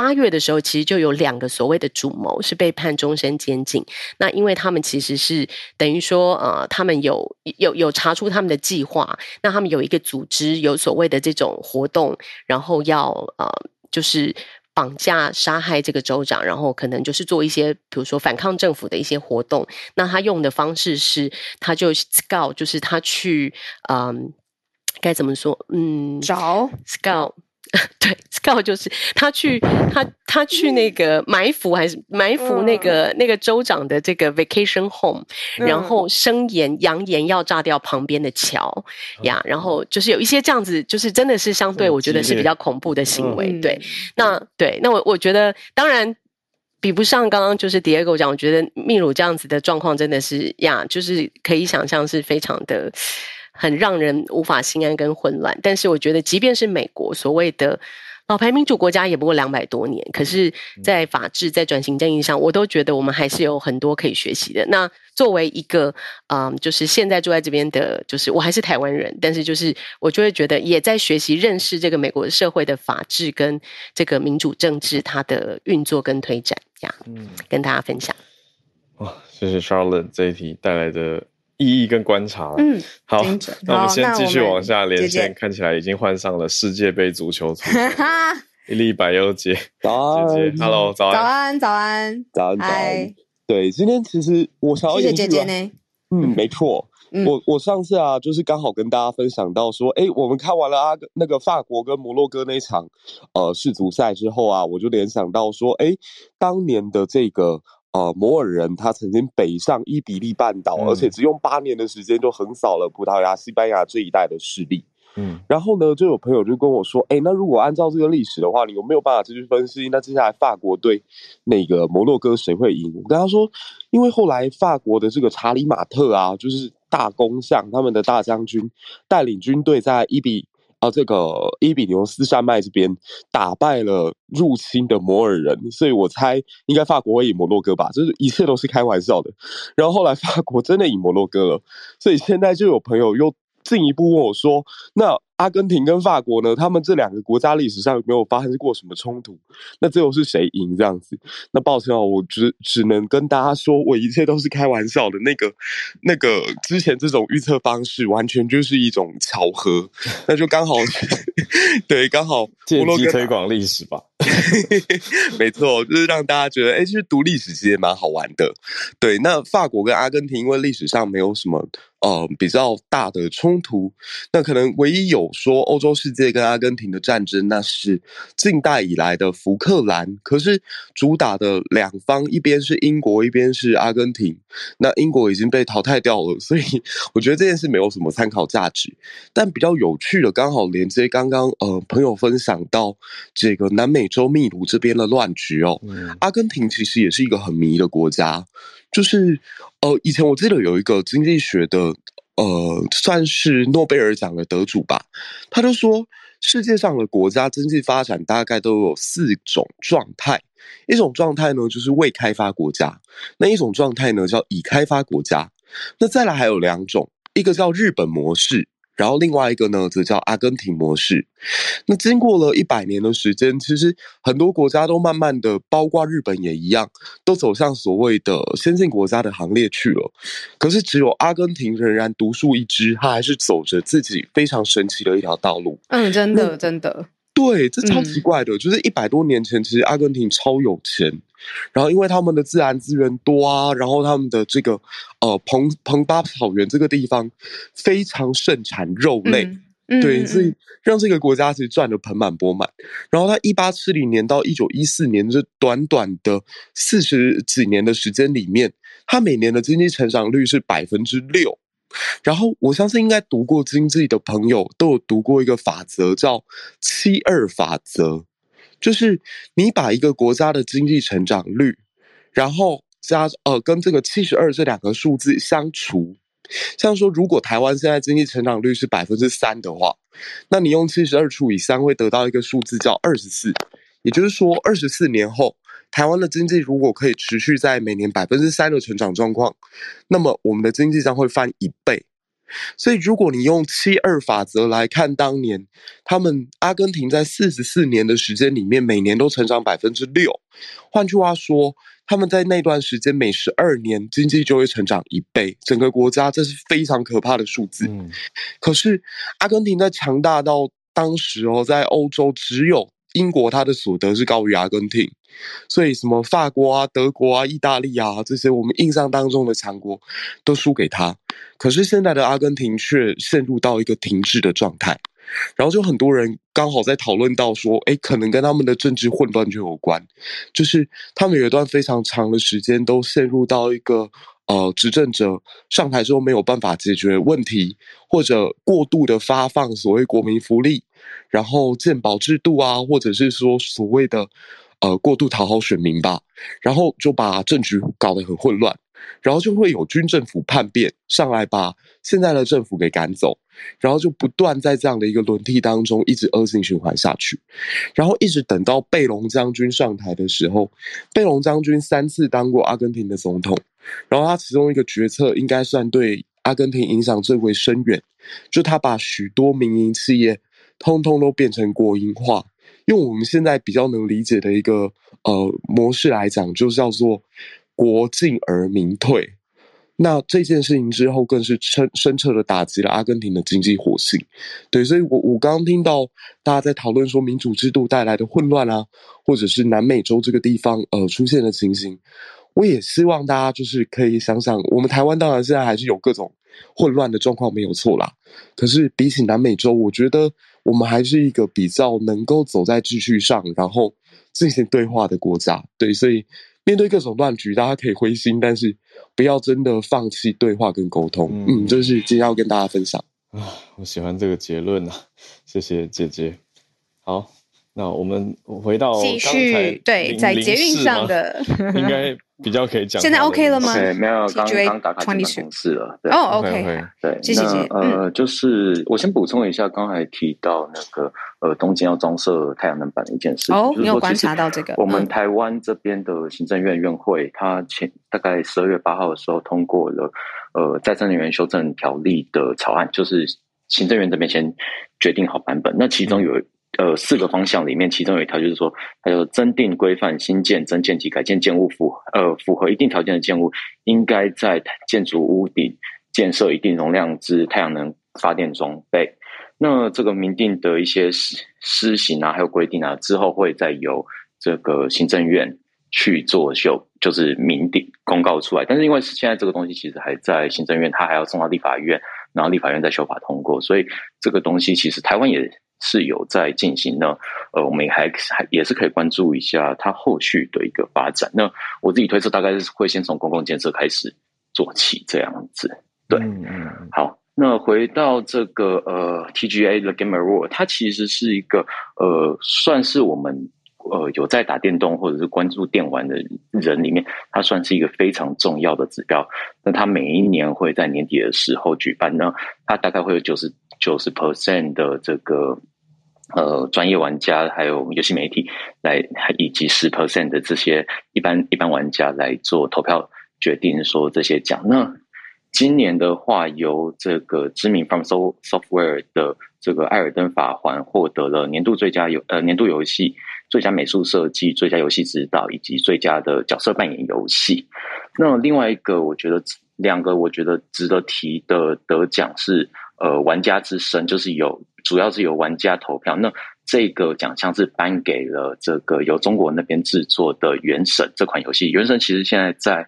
E: 八月的时候，其实就有两个所谓的主谋是被判终身监禁。那因为他们其实是等于说，呃，他们有有有查出他们的计划，那他们有一个组织，有所谓的这种活动，然后要呃，就是绑架、杀害这个州长，然后可能就是做一些，比如说反抗政府的一些活动。那他用的方式是，他就告，就是他去，嗯、呃，该怎么说？嗯，
D: 找
E: scout。对，Scout 就是他去他他去那个埋伏还是埋伏那个、嗯、那个州长的这个 vacation home，、嗯、然后声言扬言要炸掉旁边的桥呀，然后就是有一些这样子，就是真的是相对我觉得是比较恐怖的行为。嗯、对，那对那我我觉得当然比不上刚刚就是 Diego 讲，我觉得秘鲁这样子的状况真的是呀，就是可以想象是非常的。很让人无法心安跟混乱，但是我觉得，即便是美国所谓的老牌民主国家，也不过两百多年，可是，在法治、在转型正义上，我都觉得我们还是有很多可以学习的。那作为一个，嗯，就是现在住在这边的，就是我还是台湾人，但是就是我就会觉得，也在学习认识这个美国社会的法治跟这个民主政治它的运作跟推展，这样，嗯，跟大家分享。
B: 哇，谢谢 Charlotte 这一题带来的。意义跟观察，嗯，好，那我们先继续往下连线，姐姐看起来已经换上了世界杯足球足球一粒百优姐，早安，姐姐，Hello，早安，
D: 早安，早安，
F: 早安，早安，对，今天其实我想要谢谢姐姐呢，嗯，没错，
D: 嗯、
F: 我我上次啊，就是刚好跟大家分享到说，哎，我们看完了啊，那个法国跟摩洛哥那场呃世足赛之后啊，我就联想到说，哎，当年的这个呃摩尔人，他曾经北上伊比利半岛，嗯、而且只用八年的时间就横扫了葡萄牙、西班牙这一带的势力。嗯，然后呢，就有朋友就跟我说，哎，那如果按照这个历史的话，你有没有办法继续分析？那接下来法国对那个摩洛哥谁会赢？我跟他说，因为后来法国的这个查理马特啊，就是大公相，他们的大将军带领军队在伊比啊这个伊比牛斯山脉这边打败了入侵的摩尔人，所以我猜应该法国会赢摩洛哥吧，就是一切都是开玩笑的。然后后来法国真的赢摩洛哥了，所以现在就有朋友又。进一步问我说：“那阿根廷跟法国呢？他们这两个国家历史上有没有发生过什么冲突？那最后是谁赢这样子？那抱歉哦，我只只能跟大家说，我一切都是开玩笑的。那个那个之前这种预测方式，完全就是一种巧合，那就刚好 对，刚好
B: 借机推广历史吧。
F: 没错，就是让大家觉得，哎，其实读历史其实也蛮好玩的。对，那法国跟阿根廷因为历史上没有什么。”呃，比较大的冲突，那可能唯一有说欧洲世界跟阿根廷的战争，那是近代以来的福克兰。可是主打的两方，一边是英国，一边是阿根廷。那英国已经被淘汰掉了，所以我觉得这件事没有什么参考价值。但比较有趣的，刚好连接刚刚呃朋友分享到这个南美洲秘鲁这边的乱局哦，嗯、阿根廷其实也是一个很迷的国家。就是，呃，以前我记得有一个经济学的，呃，算是诺贝尔奖的得主吧，他就说，世界上的国家经济发展大概都有四种状态，一种状态呢就是未开发国家，那一种状态呢叫已开发国家，那再来还有两种，一个叫日本模式。然后另外一个呢，则叫阿根廷模式。那经过了一百年的时间，其实很多国家都慢慢的，包括日本也一样，都走向所谓的先进国家的行列去了。可是只有阿根廷仍然独树一帜，它还是走着自己非常神奇的一条道路。
D: 嗯，真的，真的。
F: 对，这超奇怪的，嗯、就是一百多年前，其实阿根廷超有钱，然后因为他们的自然资源多啊，然后他们的这个呃彭彭巴草原这个地方非常盛产肉类，嗯、对，所以让这个国家其实赚得盆满钵满。然后他一八七零年到一九一四年这短短的四十几年的时间里面，他每年的经济成长率是百分之六。然后，我相信应该读过经济的朋友都有读过一个法则，叫“七二法则”，就是你把一个国家的经济成长率，然后加呃跟这个七十二这两个数字相除。像说，如果台湾现在经济成长率是百分之三的话，那你用七十二除以三会得到一个数字叫二十四，也就是说，二十四年后。台湾的经济如果可以持续在每年百分之三的成长状况，那么我们的经济将会翻一倍。所以，如果你用七二法则来看，当年他们阿根廷在四十四年的时间里面，每年都成长百分之六。换句话说，他们在那段时间每十二年经济就会成长一倍，整个国家这是非常可怕的数字。嗯。可是，阿根廷在强大到当时哦，在欧洲只有英国，它的所得是高于阿根廷。所以，什么法国啊、德国啊、意大利啊，这些我们印象当中的强国，都输给他。可是现在的阿根廷却陷入到一个停滞的状态。然后就很多人刚好在讨论到说，哎，可能跟他们的政治混乱就有关。就是他们有一段非常长的时间都陷入到一个呃，执政者上台之后没有办法解决问题，或者过度的发放所谓国民福利，然后健保制度啊，或者是说所谓的。呃，过度讨好选民吧，然后就把政局搞得很混乱，然后就会有军政府叛变上来把现在的政府给赶走，然后就不断在这样的一个轮替当中一直恶性循环下去，然后一直等到贝隆将军上台的时候，贝隆将军三次当过阿根廷的总统，然后他其中一个决策应该算对阿根廷影响最为深远，就他把许多民营企业通通都变成国营化。用我们现在比较能理解的一个呃模式来讲，就叫做国进而民退。那这件事情之后，更是深深刻的打击了阿根廷的经济活性。对，所以我我刚刚听到大家在讨论说民主制度带来的混乱啊，或者是南美洲这个地方呃出现的情形，我也希望大家就是可以想想，我们台湾当然现在还是有各种混乱的状况没有错啦。可是比起南美洲，我觉得我们还是一个比较能够走在秩序上，然后进行对话的国家。对，所以面对各种乱局，大家可以灰心，但是不要真的放弃对话跟沟通。嗯，这、就是今天要跟大家分享
B: 啊，我喜欢这个结论啊，谢谢姐姐。好。那我们回到
D: 继续对，在捷运上的
B: 应该比较可以讲。
D: 现在 OK 了吗？
G: 对，没有，刚刚打卡进公司了。
D: 哦，OK，
G: 对，谢谢。呃，就是我先补充一下，刚才提到那个呃，东京要装设太阳能板的一件事情。
D: 哦，你有观察到这个？
G: 我们台湾这边的行政院院会，它前大概十二月八号的时候通过了呃再生能源修正条例的草案，就是行政院这边先决定好版本。那其中有。呃，四个方向里面，其中有一条就是说，它叫做增订规范新建、增建及改建建物符呃符合一定条件的建物，应该在建筑屋顶建设一定容量之太阳能发电装备。那这个明定的一些施施行啊，还有规定啊，之后会再由这个行政院去作秀，就是明定公告出来。但是因为现在这个东西其实还在行政院，它还要送到立法院，然后立法院再修法通过，所以这个东西其实台湾也。是有在进行呢，呃，我们也还还也是可以关注一下它后续的一个发展。那我自己推测，大概是会先从公共建设开始做起，这样子。对，嗯嗯。好，那回到这个呃，TGA The Game Award，它其实是一个呃，算是我们呃有在打电动或者是关注电玩的人里面，它算是一个非常重要的指标。那它每一年会在年底的时候举办呢，它大概会有九十。九十 percent 的这个呃专业玩家，还有游戏媒体来，以及十 percent 的这些一般一般玩家来做投票，决定说这些奖。那今年的话，由这个知名 From Software 的这个《艾尔登法环》获得了年度最佳游呃年度游戏、最佳美术设计、最佳游戏指导以及最佳的角色扮演游戏。那另外一个，我觉得两个我觉得值得提的得奖是。呃，玩家之声就是有，主要是由玩家投票。那这个奖项是颁给了这个由中国那边制作的《原神》这款游戏。《原神》其实现在在，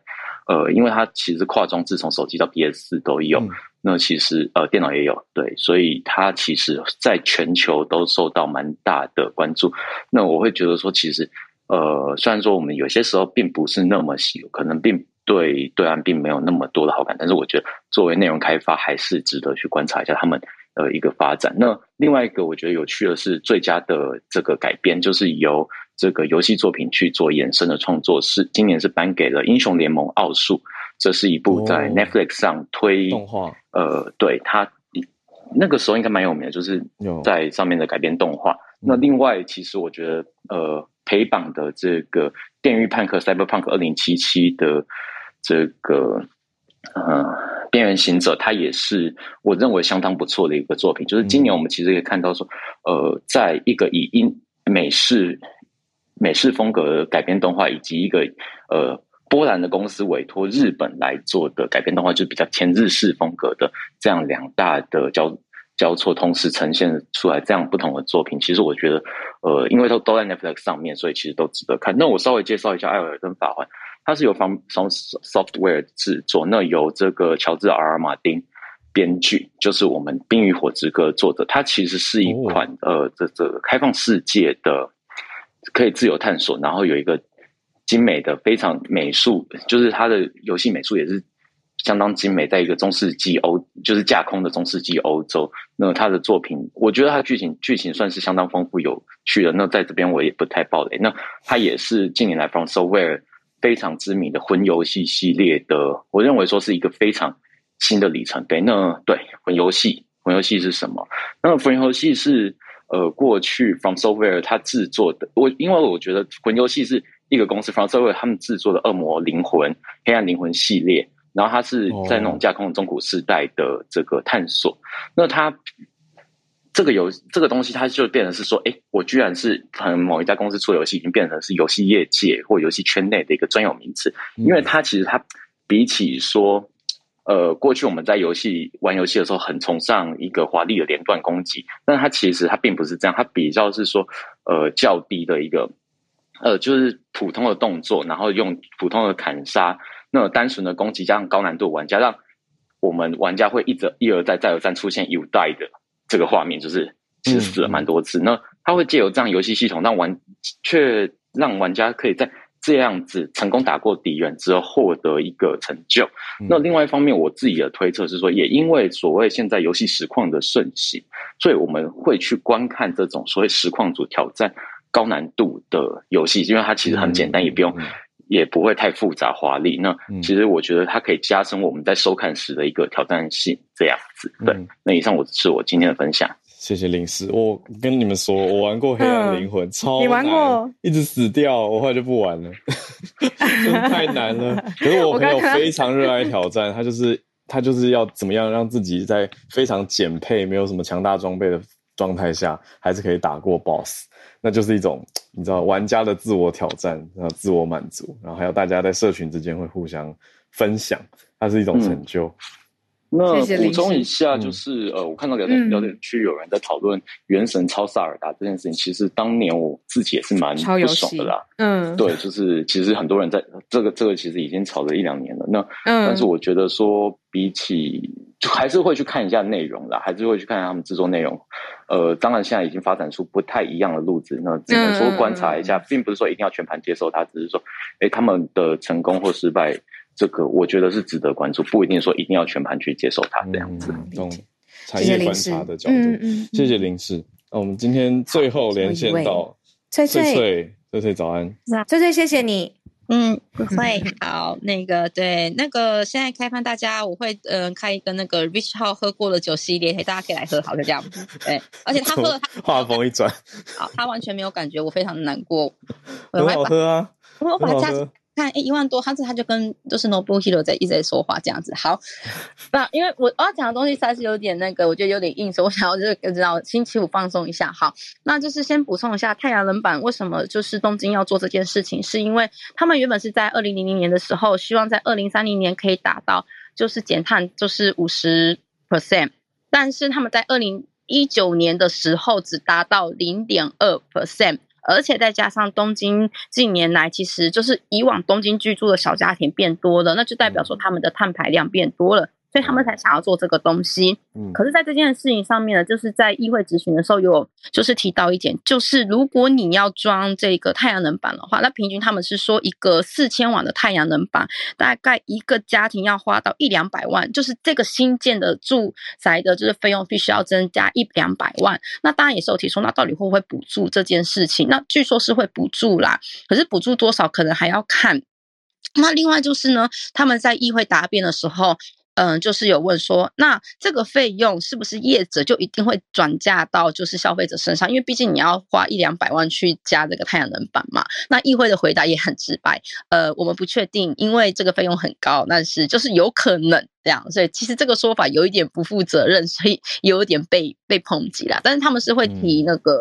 G: 呃，因为它其实跨装置，从手机到 PS 四都有。嗯、那其实呃，电脑也有，对，所以它其实在全球都受到蛮大的关注。那我会觉得说，其实呃，虽然说我们有些时候并不是那么喜，可能并。对对岸并没有那么多的好感，但是我觉得作为内容开发还是值得去观察一下他们的一个发展。那另外一个我觉得有趣的是最佳的这个改编，就是由这个游戏作品去做衍生的创作，是今年是颁给了《英雄联盟奥数》，这是一部在 Netflix 上推、哦、动画。呃，对它那个时候应该蛮有名的，就是在上面的改编动画。那另外，其实我觉得呃陪榜的这个《电狱判客》（Cyberpunk 二零七七）的。这个呃，边缘行者，它也是我认为相当不错的一个作品。就是今年我们其实可以看到说，呃，在一个以英美式美式风格的改编动画，以及一个呃波兰的公司委托日本来做的改编动画，就是比较偏日式风格的这样两大的交交错，同时呈现出来这样不同的作品。其实我觉得，呃，因为都都在 Netflix 上面，所以其实都值得看。那我稍微介绍一下《艾尔登法环》。它是由 From Software 制作，那由这个乔治阿尔马丁编剧，就是我们《冰与火之歌》作者。它其实是一款、呃，这这个开放世界的，可以自由探索，然后有一个精美的、非常美术，就是它的游戏美术也是相当精美，在一个中世纪欧，就是架空的中世纪欧洲。那它的作品，我觉得它的剧情剧情算是相当丰富有趣的。那在这边我也不太爆雷。那它也是近年来 From Software。非常知名的魂游戏系列的，我认为说是一个非常新的里程碑。那对魂游戏，魂游戏是什么？那魂游戏是呃，过去 From Software 它制作的。我因为我觉得魂游戏是一个公司 From Software 他们制作的《恶魔灵魂》《黑暗灵魂》系列，然后它是在那种架空的中古时代的这个探索。那它。这个游这个东西，它就变成是说，哎，我居然是可能某一家公司出游戏，已经变成是游戏业界或游戏圈内的一个专有名词。因为它其实它比起说，呃，过去我们在游戏玩游戏的时候很崇尚一个华丽的连段攻击，但它其实它并不是这样，它比较是说，呃，较低的一个，呃，就是普通的动作，然后用普通的砍杀，那单纯的攻击加上高难度玩家让。我们玩家会一直一而再再而三出现 you die 的这个画面，就是其实死了蛮多次。嗯、那他会借由这样游戏系统，让玩却让玩家可以在这样子成功打过敌人之后获得一个成就。嗯、那另外一方面，我自己的推测是说，也因为所谓现在游戏实况的盛行，所以我们会去观看这种所谓实况组挑战高难度的游戏，因为它其实很简单，也不用。也不会太复杂华丽。那其实我觉得它可以加深我们在收看时的一个挑战性，这样子。对，那以上我是我今天的分享。
B: 谢谢林师，我跟你们说，我玩过《黑暗灵魂》，超难，你玩过？一直死掉，我后来就不玩了，真的太难了。可是我朋友非常热爱挑战，他就是他就是要怎么样让自己在非常简配、没有什么强大装备的状态下，还是可以打过 BOSS。那就是一种你知道玩家的自我挑战，然后自我满足，然后还有大家在社群之间会互相分享，它是一种成就。嗯、
G: 那补充一下，就是呃，我看到聊天聊天区有人在讨论《原神》超萨尔达这件事情，其实当年我自己也是蛮不爽的啦。嗯，对，就是其实很多人在这个这个其实已经吵了一两年了。那嗯，但是我觉得说比起。就还是会去看一下内容啦，还是会去看他们制作内容。呃，当然现在已经发展出不太一样的路子，那只能说观察一下，嗯、并不是说一定要全盘接受它，只是说，哎，他们的成功或失败，这个我觉得是值得关注，不一定说一定要全盘去接受它这样子。
B: 从、嗯、产业观察的角度，谢谢林氏。嗯、谢谢林氏。那我们今天最后连线到翠翠，翠翠，翠翠早安，
D: 翠翠谢谢你。
H: 嗯，不会。好，那个对，那个现在开放大家，我会嗯、呃、开一个那个 Rich 号喝过的酒系列，大家可以来喝，好就这样。对，而且他喝了，他
B: 话锋一转，
H: 好，他完全没有感觉，我非常的难过。
B: 很好喝啊，
H: 我把它加。看，一万多，他这他就跟就是 Noble Hero 在一直在说话这样子。好，那因为我我要讲的东西实在是有点那个，我觉得有点硬，所以我想要就是知道星期五放松一下。好，那就是先补充一下太阳能板为什么就是东京要做这件事情，是因为他们原本是在二零零零年的时候，希望在二零三零年可以达到就是减碳就是五十 percent，但是他们在二零一九年的时候只达到零点二 percent。而且再加上东京近年来，其实就是以往东京居住的小家庭变多了，那就代表说他们的碳排量变多了。所以他们才想要做这个东西，嗯，可是，在这件事情上面呢，就是在议会质询的时候有就是提到一点，就是如果你要装这个太阳能板的话，那平均他们是说一个四千瓦的太阳能板，大概一个家庭要花到一两百万，就是这个新建的住宅的就是费用必须要增加一两百万。那当然也是有提出，那到底会不会补助这件事情？那据说是会补助啦，可是补助多少可能还要看。那另外就是呢，他们在议会答辩的时候。嗯，就是有问说，那这个费用是不是业者就一定会转嫁到就是消费者身上？因为毕竟你要花一两百万去加这个太阳能板嘛。那议会的回答也很直白，呃，我们不确定，因为这个费用很高，但是就是有可能这样。所以其实这个说法有一点不负责任，所以有一点被被抨击啦。但是他们是会提那个，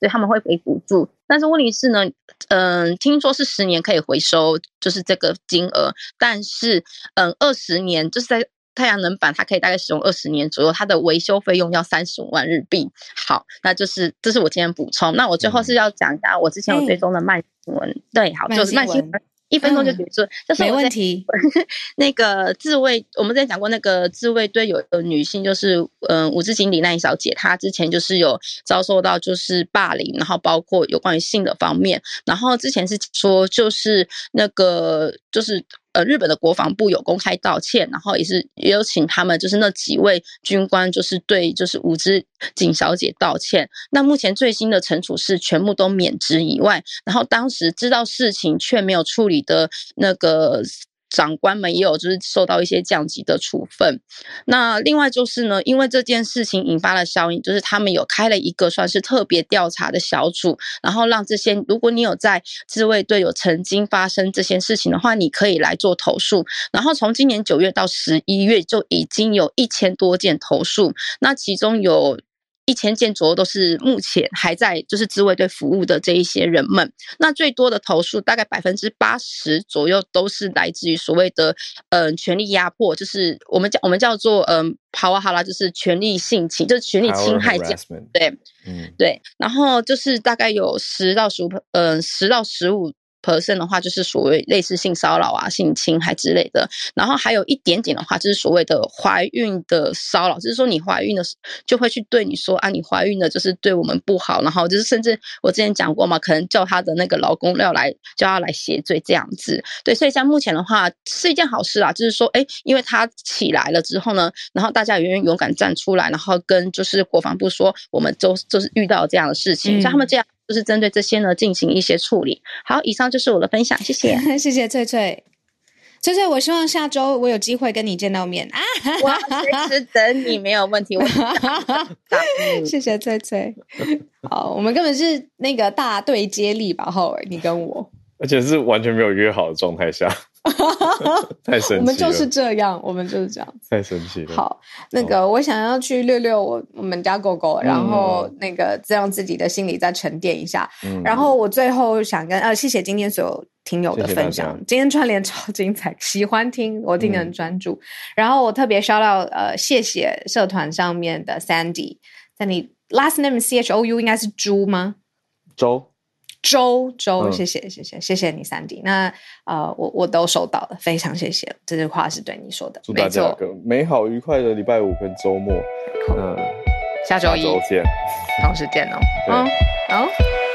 H: 对、嗯，他们会给补助。但是问题是呢，嗯、呃，听说是十年可以回收，就是这个金额，但是嗯，二十年就是在。太阳能板它可以大概使用二十年左右，它的维修费用要三十五万日币。好，那就是这是我今天补充。那我最后是要讲一下我之前有追踪的慢新闻。嗯、对，好，就是慢新闻。一分钟就结束，嗯、就是没问题。那个自卫，我们之前讲过，那个自卫队有个女性，就是嗯、呃，五支锦里奈小姐，她之前就是有遭受到就是霸凌，然后包括有关于性的方面，然后之前是说就是那个就是呃，日本的国防部有公开道歉，然后也是也有请他们就是那几位军官就是对就是五只景小姐道歉。那目前最新的惩处是全部都免职以外，然后当时知道事情却没有处理。的那个长官们也有就是受到一些降级的处分。那另外就是呢，因为这件事情引发了效应，就是他们有开了一个算是特别调查的小组，然后让这些如果你有在自卫队有曾经发生这些事情的话，你可以来做投诉。然后从今年九月到十一月，就已经有一千多件投诉，那其中有。一千件左右都是目前还在就是自卫队服务的这一些人们，那最多的投诉大概百分之八十左右都是来自于所谓的嗯、呃、权力压迫，就是我们叫我们叫做嗯帕瓦哈拉，就是权力性侵，就是权力侵害这样，对，嗯。对，然后就是大概有十到十五嗯十到十五 percent 的话，就是所谓类似性骚扰啊、性侵害之类的。然后还有一点点的话，就是所谓的怀孕的骚扰，就是说你怀孕的时就会去对你说啊，你怀孕了就是对我们不好，然后就是甚至我之前讲过嘛，可能叫他的那个老公要来叫他来谢罪这样子。对，所以像目前的话是一件好事啊，就是说，哎，因为他起来了之后呢，然后大家也愿意勇敢站出来，然后跟就是国防部说，我们都就是遇到这样的事情，像、他们这样。就是针对这些呢进行一些处理。好，以上就是我的分享，谢谢，
A: 谢谢翠翠，翠翠，我希望下周我有机会跟你见到面啊！
H: 我随时等你，没有问题。
A: 谢谢翠翠。好，我们根本是那个大队接力吧？浩尔，你跟我，
B: 而且是完全没有约好的状态下。太神奇了！
A: 我们就是这样，我们就是这样。
B: 太神奇了。
A: 好，那个我想要去遛遛我我们家狗狗，然后那个再让自己的心里再沉淀一下。嗯、然后我最后想跟呃，谢谢今天所有听友的分享，谢谢今天串联超精彩，喜欢听，我听得很专注。嗯、然后我特别 shout out 呃，谢谢社团上面的 Sandy，在你 last name C H O U 应该是猪吗？
B: 周。
A: 周周，谢谢谢谢谢谢你，Sandy。那呃，我我都收到了，非常谢谢。这句话是对你说的。
B: 祝大家个美好愉快的礼拜五跟周末。
A: 嗯，下周一
B: 下周见，
A: 同时见哦。嗯，好。